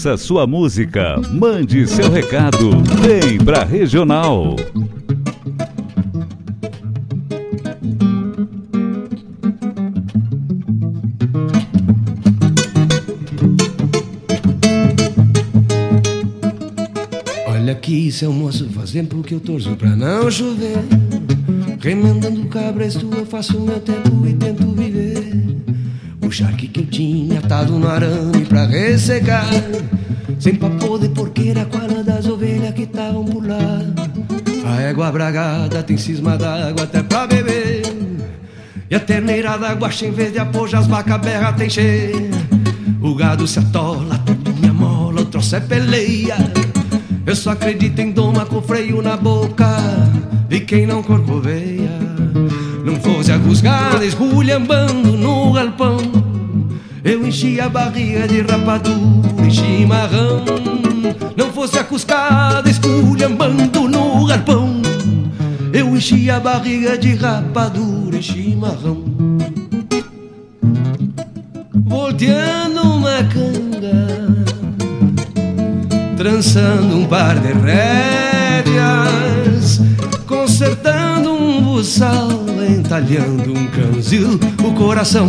Sua música, mande seu recado, vem pra regional. Olha aqui, seu moço, faz tempo que eu torço pra não chover. Remendando cabresto, eu faço meu tempo Sem papo de porqueira, qual das ovelhas que estavam por lá. A égua bragada tem cisma d'água até pra beber. E a terneira d'água em vez de apoio, as vacas berra tem cheia. O gado se atola, tudo me amola, o troço é peleia. Eu só acredito em doma com freio na boca. E quem não corcoveia, não fosse a cuscada esculhambando no galpão Eu enchi a barriga de rapadura e chimarrão. Não fosse a cuscada esculhambando no galpão Eu enchi a barriga de rapadura e chimarrão. Volteando uma canga Trançando um par de rédeas Consertando um buçal Entalhando um canzil O coração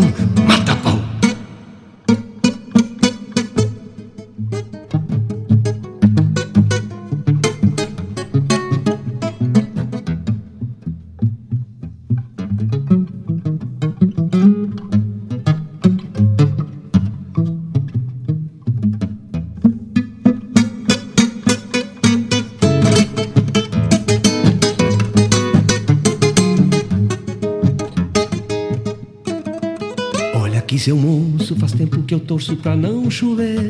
que eu torço pra não chover.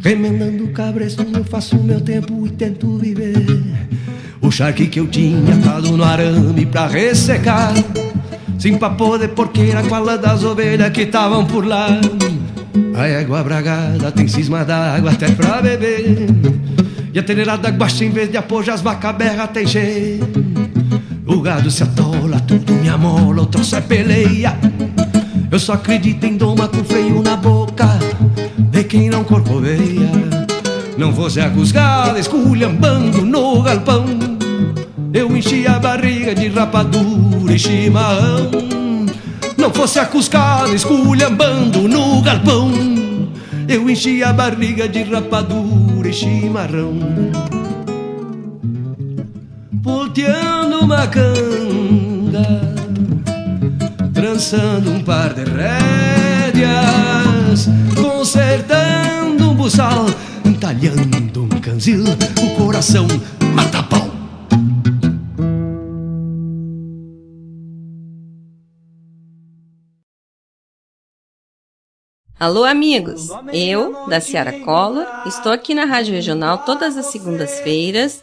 Remendando cabresto, eu faço meu tempo e tento viver. O charque que eu tinha atado no arame pra ressecar. Sem papo de porqueira com a das ovelhas que estavam por lá. A égua bragada tem cisma d'água até pra beber. E a telhada guacha em vez de apoio as vacas berra tem cheio. O gado se atola, tudo me amola, o troço é peleia. Eu só acredito em doma com freio na boca. De quem não corcoveia Não fosse a cuscada esculhambando no galpão. Eu enchi a barriga de rapadura e chimarrão. Não fosse a cuscada esculhambando no galpão. Eu enchi a barriga de rapadura e chimarrão. Volteando uma canga trançando um par de rédeas, consertando um buçal, entalhando um canzil, o coração mata pau. Alô, amigos! Eu, da Ciara Collor, estou aqui na Rádio Regional todas as segundas-feiras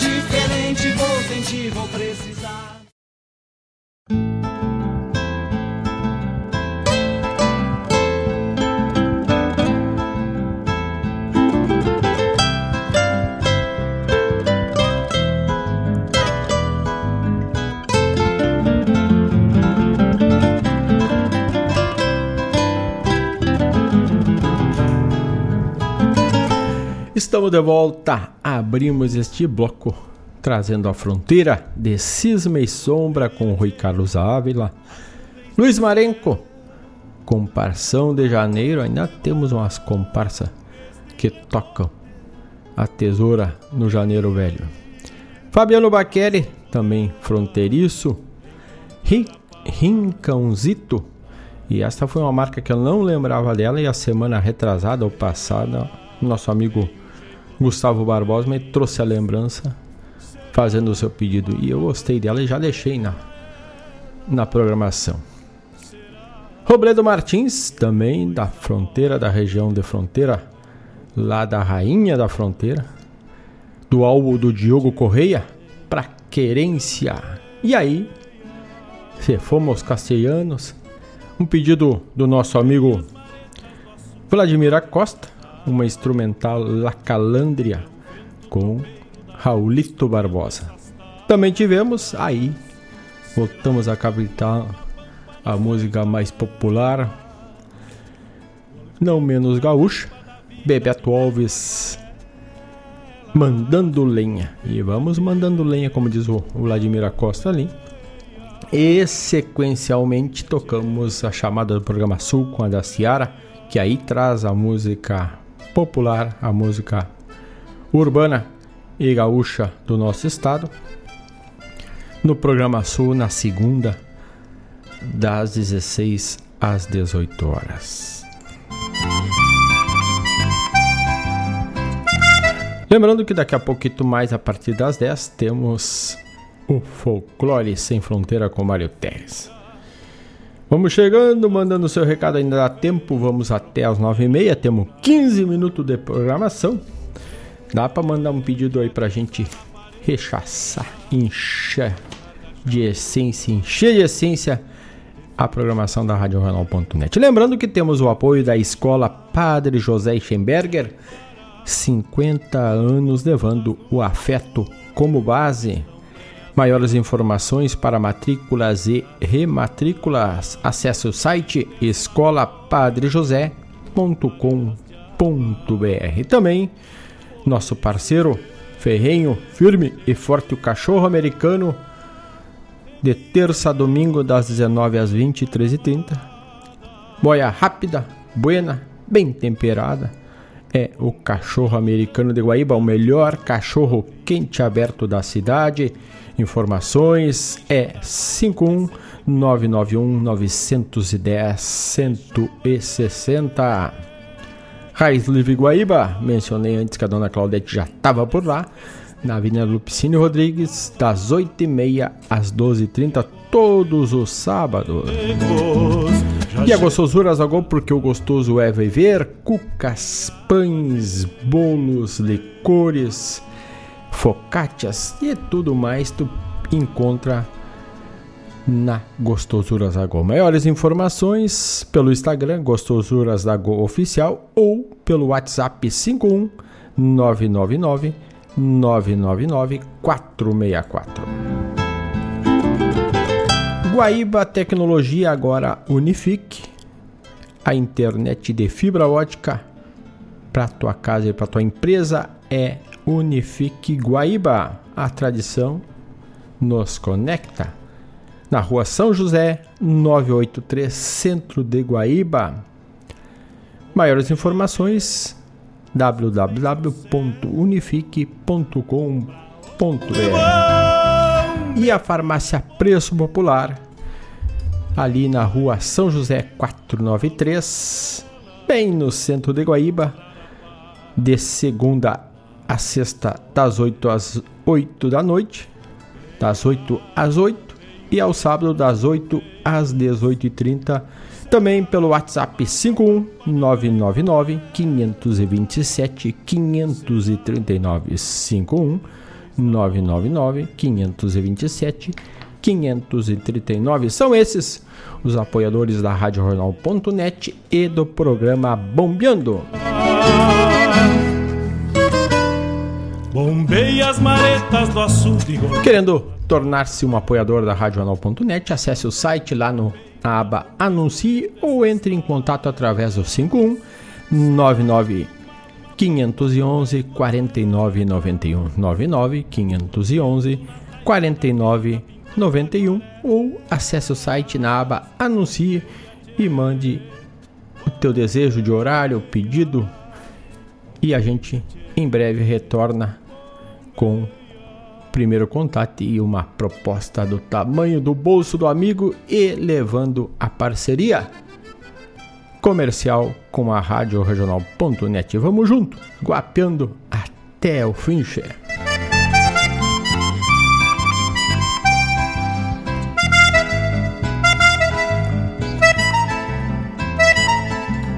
Diferente vou sentir, vou precisar. Estamos de volta, abrimos este bloco trazendo a fronteira de Cisma e Sombra com Rui Carlos Ávila, Luiz Marenco, Comparção de Janeiro, ainda temos umas comparsas que tocam a tesoura no Janeiro Velho. Fabiano Baqueri, também fronteiriço, Rincãozito, e esta foi uma marca que eu não lembrava dela e a semana retrasada ou passada, nosso amigo Gustavo Barbosa me trouxe a lembrança fazendo o seu pedido e eu gostei dela e já deixei na, na programação. Robledo Martins, também da fronteira, da região de fronteira, lá da Rainha da Fronteira, do álbum do Diogo Correia, pra querência. E aí, se fomos castelhanos, um pedido do nosso amigo Vladimir Acosta, uma instrumental La Calandria com Raulito Barbosa. Também tivemos aí, voltamos a captar a música mais popular, não menos gaúcha, Bebeto Alves mandando lenha. E vamos mandando lenha, como diz o Vladimir Acosta ali. E sequencialmente tocamos a chamada do programa Sul com a da Ciara, que aí traz a música popular, a música urbana e gaúcha do nosso estado. no programa Sul na segunda, das 16 às 18 horas. Lembrando que daqui a pouquinho mais, a partir das 10, temos o Folclore Sem Fronteira com Mário Terres. Vamos chegando, mandando seu recado, ainda dá tempo, vamos até as 9h30, temos 15 minutos de programação. Dá para mandar um pedido aí pra gente rechaçar, encher de essência, encher de essência a programação da RadioRenal.net. Lembrando que temos o apoio da Escola Padre José Schemberger, 50 anos levando o afeto como base. Maiores informações para matrículas e rematrículas, acesse o site escolapadrejosé.com.br. Também nosso parceiro ferrenho, firme e forte o cachorro americano de terça a domingo das 19 às 23 e 30 Boia rápida, buena, bem temperada. É o cachorro americano de Guaíba, o melhor cachorro quente aberto da cidade. Informações é 51 991 910 160. Raiz Livre Guaíba, mencionei antes que a dona Claudete já estava por lá na Avenida Lupicínio Rodrigues, das 8h30 às 12h30, todos os sábados. E a gostosura Zagol, porque o gostoso é viver, cucas, pães, bolos, licores, focaccias e tudo mais tu encontra na Gostosuras da Go. Maiores informações pelo Instagram Gostosuras da Go Oficial ou pelo WhatsApp 51 999 999 464. Guaíba Tecnologia agora Unifique, a internet de fibra ótica para tua casa e para tua empresa é Unifique Guaíba. A tradição nos conecta. Na rua São José, 983, centro de Guaíba. Maiores informações www.unifique.com.br e a farmácia Preço Popular ali na rua São José 493 bem no centro de Guaíba de segunda a sexta das 8 às 8 da noite das 8 às 8 e ao sábado das 8 às 18h30 também pelo WhatsApp 51999 527 539 51 999 527 539. São esses os apoiadores da Rádio Jornal.net e do programa Bombeando. Bombei as maretas do açude. Querendo tornar-se um apoiador da Rádio Jornal.net, acesse o site lá no na aba Anuncie ou entre em contato através do 51 99 511 49 91 99 511 49 91 ou acesse o site na aba Anuncie e mande o teu desejo de horário, pedido e a gente em breve retorna com primeiro contato e uma proposta do tamanho do bolso do amigo e levando a parceria comercial com a Rádio Regional.net. Vamos junto, guapeando até o fim, che.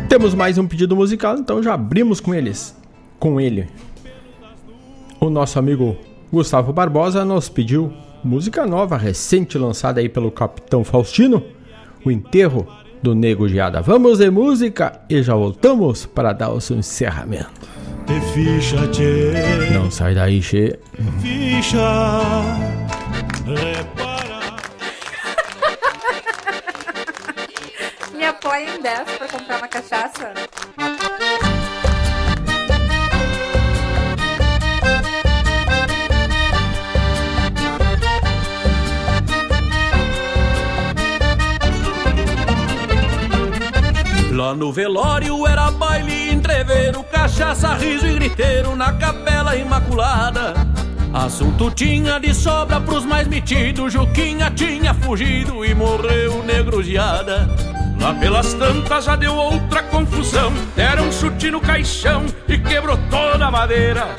Temos mais um pedido musical, então já abrimos com eles. Com ele. O nosso amigo Gustavo Barbosa nos pediu música nova, recente lançada aí pelo Capitão Faustino, o enterro do Nego Geada. Vamos de música e já voltamos para dar o seu encerramento. Ficha. Não sai daí, che. Ficha. Repara. Me apoia em 10 para comprar uma cachaça? Lá no velório era baile, entreveiro, cachaça, riso e griteiro na capela imaculada. Assunto tinha de sobra pros mais metidos. Juquinha tinha fugido e morreu negruziada. Lá pelas tantas já deu outra confusão. Deram um chute no caixão e quebrou toda a madeira.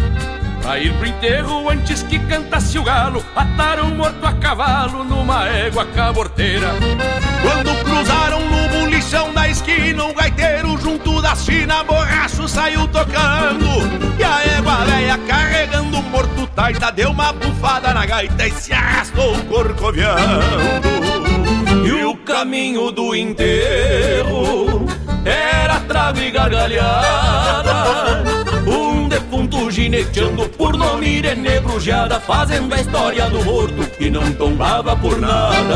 Pra ir pro enterro antes que cantasse o galo Ataram morto a cavalo numa égua caborteira. Quando cruzaram no bulichão da esquina O gaiteiro junto da China Borracho saiu tocando. E a égua velha carregando o morto taita Deu uma bufada na gaita e se arrastou corcoviando. E o caminho do enterro Era trago e gargalhada. um gineteando por nome de negrujada Fazendo a história do morto que não tombava por nada.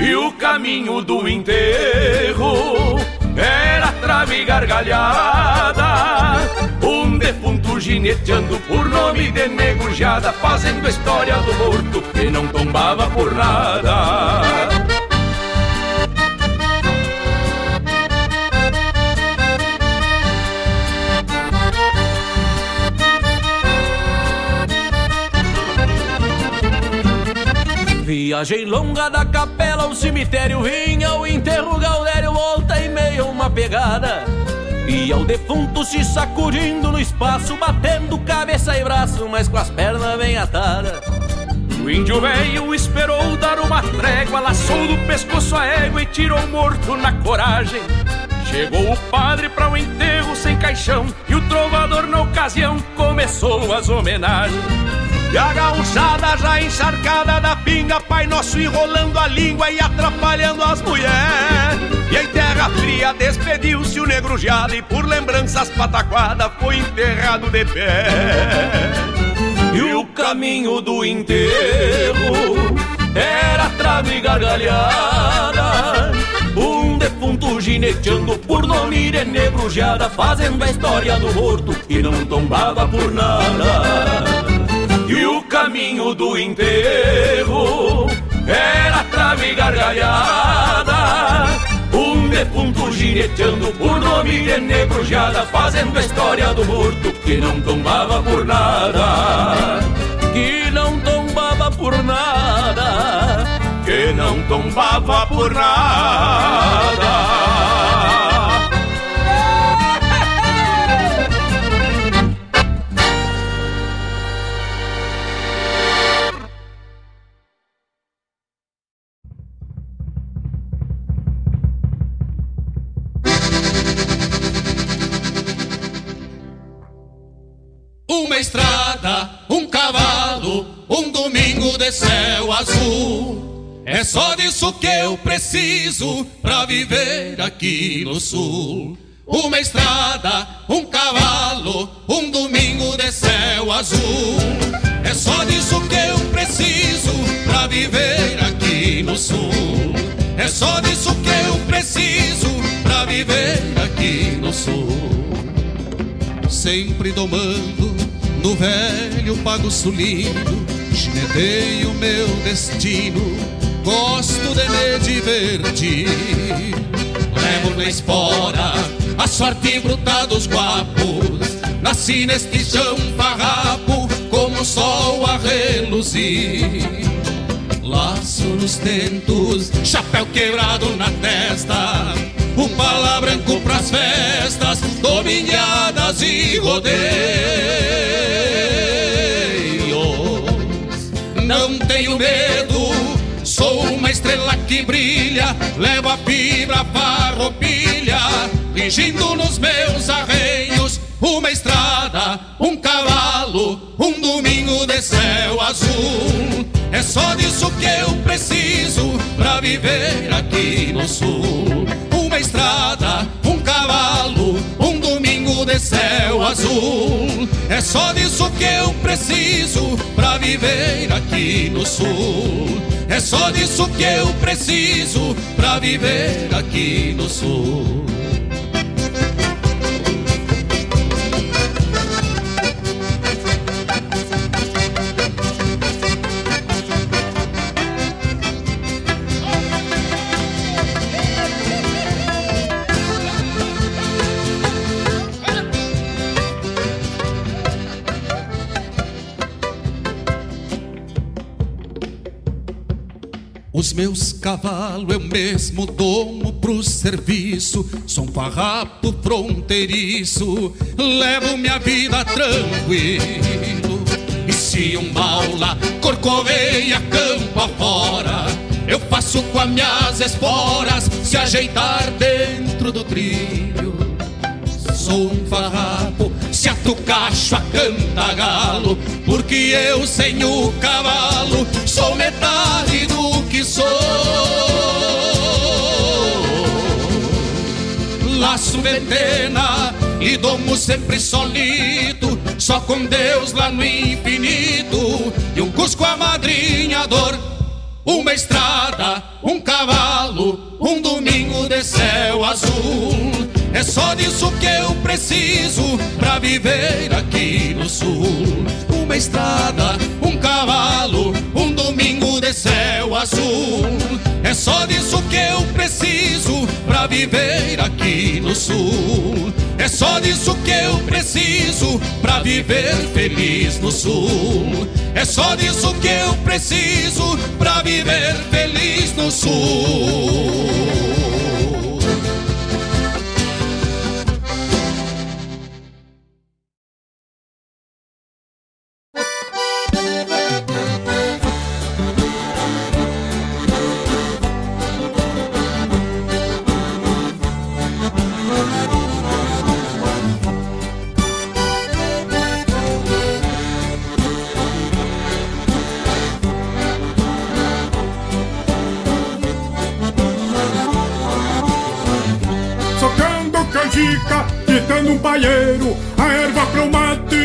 E o caminho do enterro era trave e gargalhada Um defunto gineteando por nome de negrujada Fazendo a história do morto que não tombava por nada Viagem longa da capela ao cemitério vinha o enterro Gaudério volta e meio uma pegada. E ao defunto se sacudindo no espaço batendo cabeça e braço mas com as pernas bem atadas. O índio velho esperou dar uma trégua laçou do pescoço a égua e tirou morto na coragem. Chegou o padre para o enterro sem caixão E o trovador na ocasião começou as homenagens e a gauchada já encharcada da pinga Pai Nosso enrolando a língua e atrapalhando as mulheres. E em terra fria despediu-se o negro jado E por lembranças pataquada foi enterrado de pé. E o caminho do enterro era trave e gargalhada Um defunto gineteando por nome de negrujada Fazendo a história do morto que não tombava por nada caminho do enterro era trave gargalhada. Um defunto gineteando por nome de negrujada, fazendo a história do morto que não tombava por nada. Que não tombava por nada. Que não tombava por nada. Céu azul. É só disso que eu preciso pra viver aqui no sul. Uma estrada, um cavalo, um domingo de céu azul. É só disso que eu preciso pra viver aqui no sul. É só disso que eu preciso pra viver aqui no sul. Sempre domando no velho pago sulino, chinetei o meu destino, gosto de me divertir. Levo na espora a sorte bruta dos guapos, nasci neste chão farrapo, como o sol a reluzir. Laço nos tentos, chapéu quebrado na testa, um pala branco pras festas, dominhadas e rodeios. Não tenho medo, sou uma estrela que brilha, levo a fibra farroupilha, fingindo nos meus arreios, uma estrada, um cavalo, um domingo de céu azul. É só disso que eu preciso pra viver aqui no sul. Uma estrada, de céu azul. É só disso que eu preciso pra viver aqui no sul. É só disso que eu preciso pra viver aqui no sul. Os meus cavalos eu mesmo domo pro serviço. Sou um farrapo fronteiriço, levo minha vida tranquilo. E se um maula corcoveia campo afora, eu faço com as minhas esporas se ajeitar dentro do trilho. Sou um farrapo, se a canta galo, porque eu sem o cavalo sou metade Laço ventena e domo sempre solito, só com Deus lá no infinito, e um cusco amadrinhador uma estrada, um cavalo, um domingo de céu azul. É só disso que eu preciso pra viver aqui no sul. Uma estrada, um cavalo, um domingo de céu azul. Só disso que eu preciso pra viver aqui no sul. É só disso que eu preciso pra viver feliz no sul. É só disso que eu preciso pra viver feliz no sul.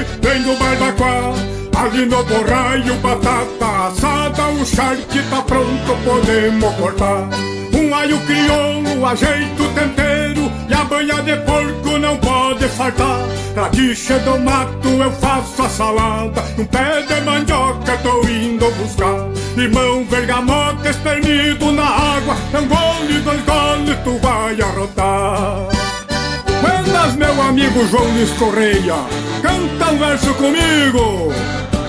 Mate, vem do barbacoa Ali no borraio, batata assada O charque tá pronto, podemos cortar. Um alho crioulo, ajeito o tempero E a banha de porco não pode faltar. Radiche do mato, eu faço a salada Um pé de mandioca, tô indo buscar. Limão, vergamota, espernido na água É um gole, dois goles, tu vai arrotar Buenas, meu amigo João Luiz Correia Canta um verso comigo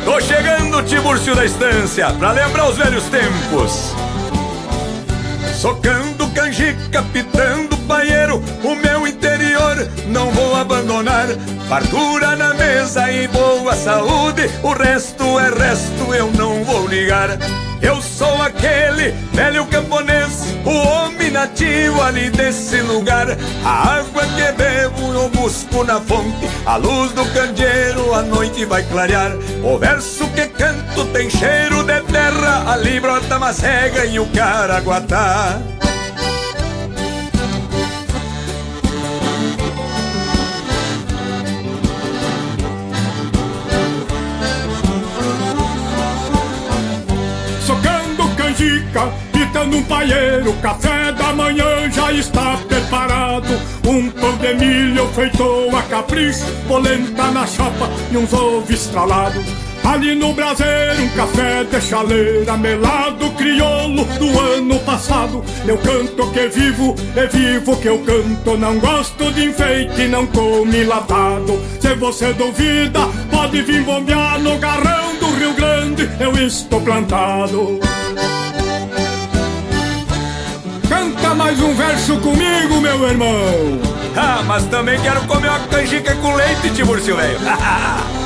Tô chegando, Tiburcio da Estância, pra lembrar os velhos tempos. Socando canjica, pitando paieiro, o meu interior não vou abandonar. Fartura na mesa e boa saúde, o resto é resto, eu não vou ligar. Eu sou aquele velho camponês, o homem nativo ali desse lugar. A água que bebo eu busco na fonte, a luz do candeeiro a noite vai clarear. O verso que canto tem cheiro de terra, ali brota macega e o caraguatá. Canjica, pitando um paieiro. Café da manhã já está preparado. Um pão de milho feito a capricho Polenta na chapa e uns ovos estralados. Ali no braseiro um café de chaleira Melado crioulo do ano passado. Eu canto que vivo, é vivo que eu canto. Não gosto de enfeite, não come latado Se você duvida, pode vir bombear no garrão do Rio Grande. Eu estou plantado mais um verso comigo, meu irmão Ah, mas também quero comer uma canjica com leite, Tiburcio velho.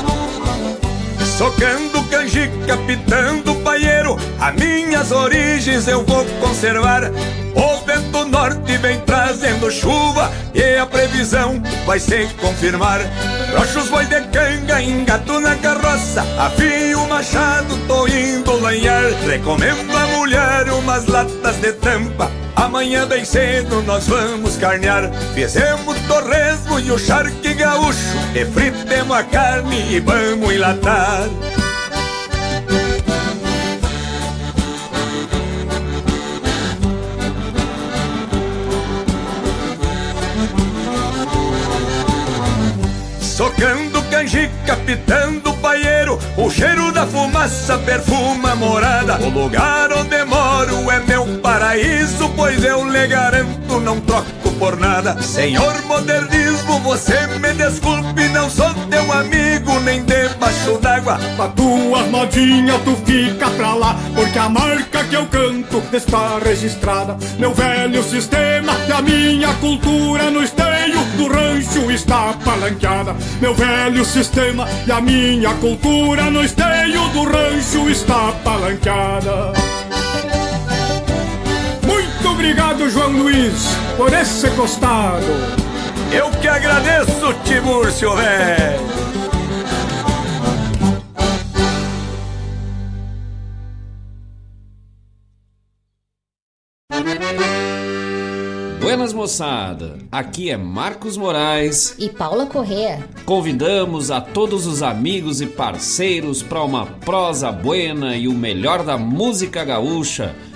Socando canjica, pitando paieiro, as minhas origens eu vou conservar. O vento norte vem trazendo chuva e a previsão vai se confirmar. Os boi de canga, engato na carroça, afio o machado, tô indo lanhar. Recomendo a mulher umas latas de tampa. Amanhã bem cedo nós vamos carnear Fizemos torresmo e o charque gaúcho E fritemos a carne e vamos enlatar Socando canjica, pitando paieiro O cheiro da fumaça perfuma a morada. O lugar onde moro é meu paraíso Pois eu lhe garanto, não troco por nada. Senhor modernismo, você me desculpe Não sou teu amigo, nem debaixo d'água. Com tuas modinhas tu fica pra lá Porque a marca que eu canto está registrada. Meu velho sistema e a minha cultura No esteio do rancho está palanqueada. Meu velho sistema e a minha cultura No esteio do rancho está palanqueada obrigado, João Luiz, por esse costado. Eu que agradeço, Timúrcio, velho. Buenas moçada, aqui é Marcos Moraes. E Paula Correa. Convidamos a todos os amigos e parceiros para uma prosa buena e o melhor da música gaúcha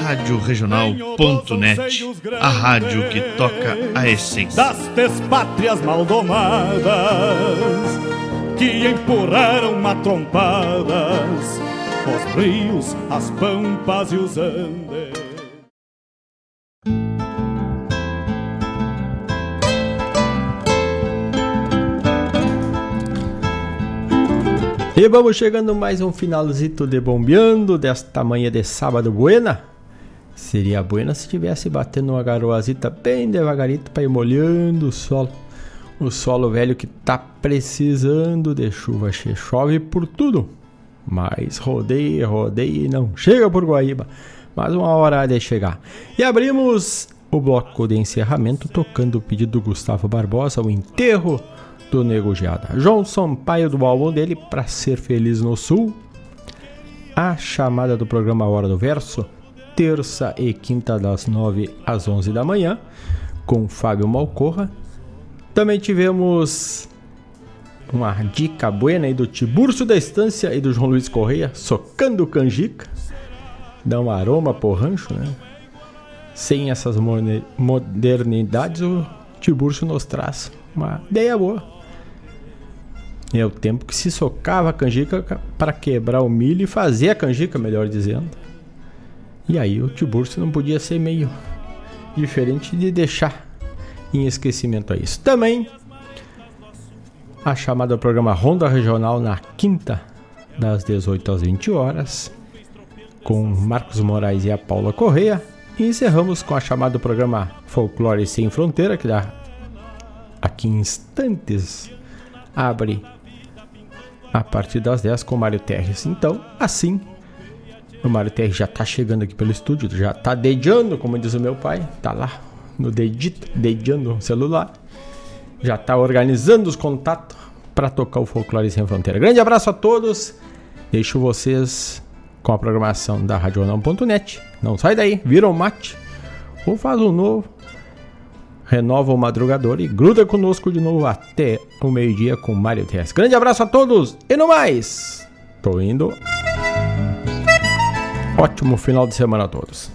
Rádio Regional.net, a rádio que toca a essência das pátrias maldomadas que empurraram matrompadas os rios, as pampas e os andes. E vamos chegando mais um finalzito de bombeando desta manhã de sábado buena. Seria buena se tivesse batendo uma garoazita bem devagarito para ir molhando o solo. O solo velho que tá precisando de chuva, chove por tudo. Mas rodeia, rodeia e não chega por Guaíba. Mas uma hora de chegar. E abrimos o bloco de encerramento tocando o pedido do Gustavo Barbosa, o enterro do Nego Geada. João Sampaio do álbum dele, Pra Ser Feliz no Sul. A chamada do programa Hora do Verso, terça e quinta das 9 às 11 da manhã, com Fábio Malcorra. Também tivemos uma dica buena aí do Tiburcio da Estância e do João Luiz Correia, socando canjica. Dá um aroma pro rancho, né? Sem essas modernidades, o Tiburcio nos traz uma ideia boa. É o tempo que se socava a canjica para quebrar o milho e fazer a canjica, melhor dizendo. E aí o Tiburcio não podia ser meio diferente de deixar em esquecimento a isso. Também a chamada programa Ronda Regional na quinta, das 18 às 20 horas, com Marcos Moraes e a Paula Correia. E encerramos com a chamada programa Folclore Sem Fronteira, que dá aqui em instantes abre a partir das 10 com Mário Terres. Então, assim, o Mário Terres já está chegando aqui pelo estúdio, já está dedando, como diz o meu pai, está lá no dedito, dedando o celular já está organizando os contatos para tocar o Folclore Sem Fronteira. Grande abraço a todos. Deixo vocês com a programação da radionão.net. Não sai daí, vira o mate ou faz um novo. Renova o madrugador e gruda conosco de novo até o meio-dia com Mário Tess. Grande abraço a todos e no mais. Tô indo. Ótimo final de semana a todos.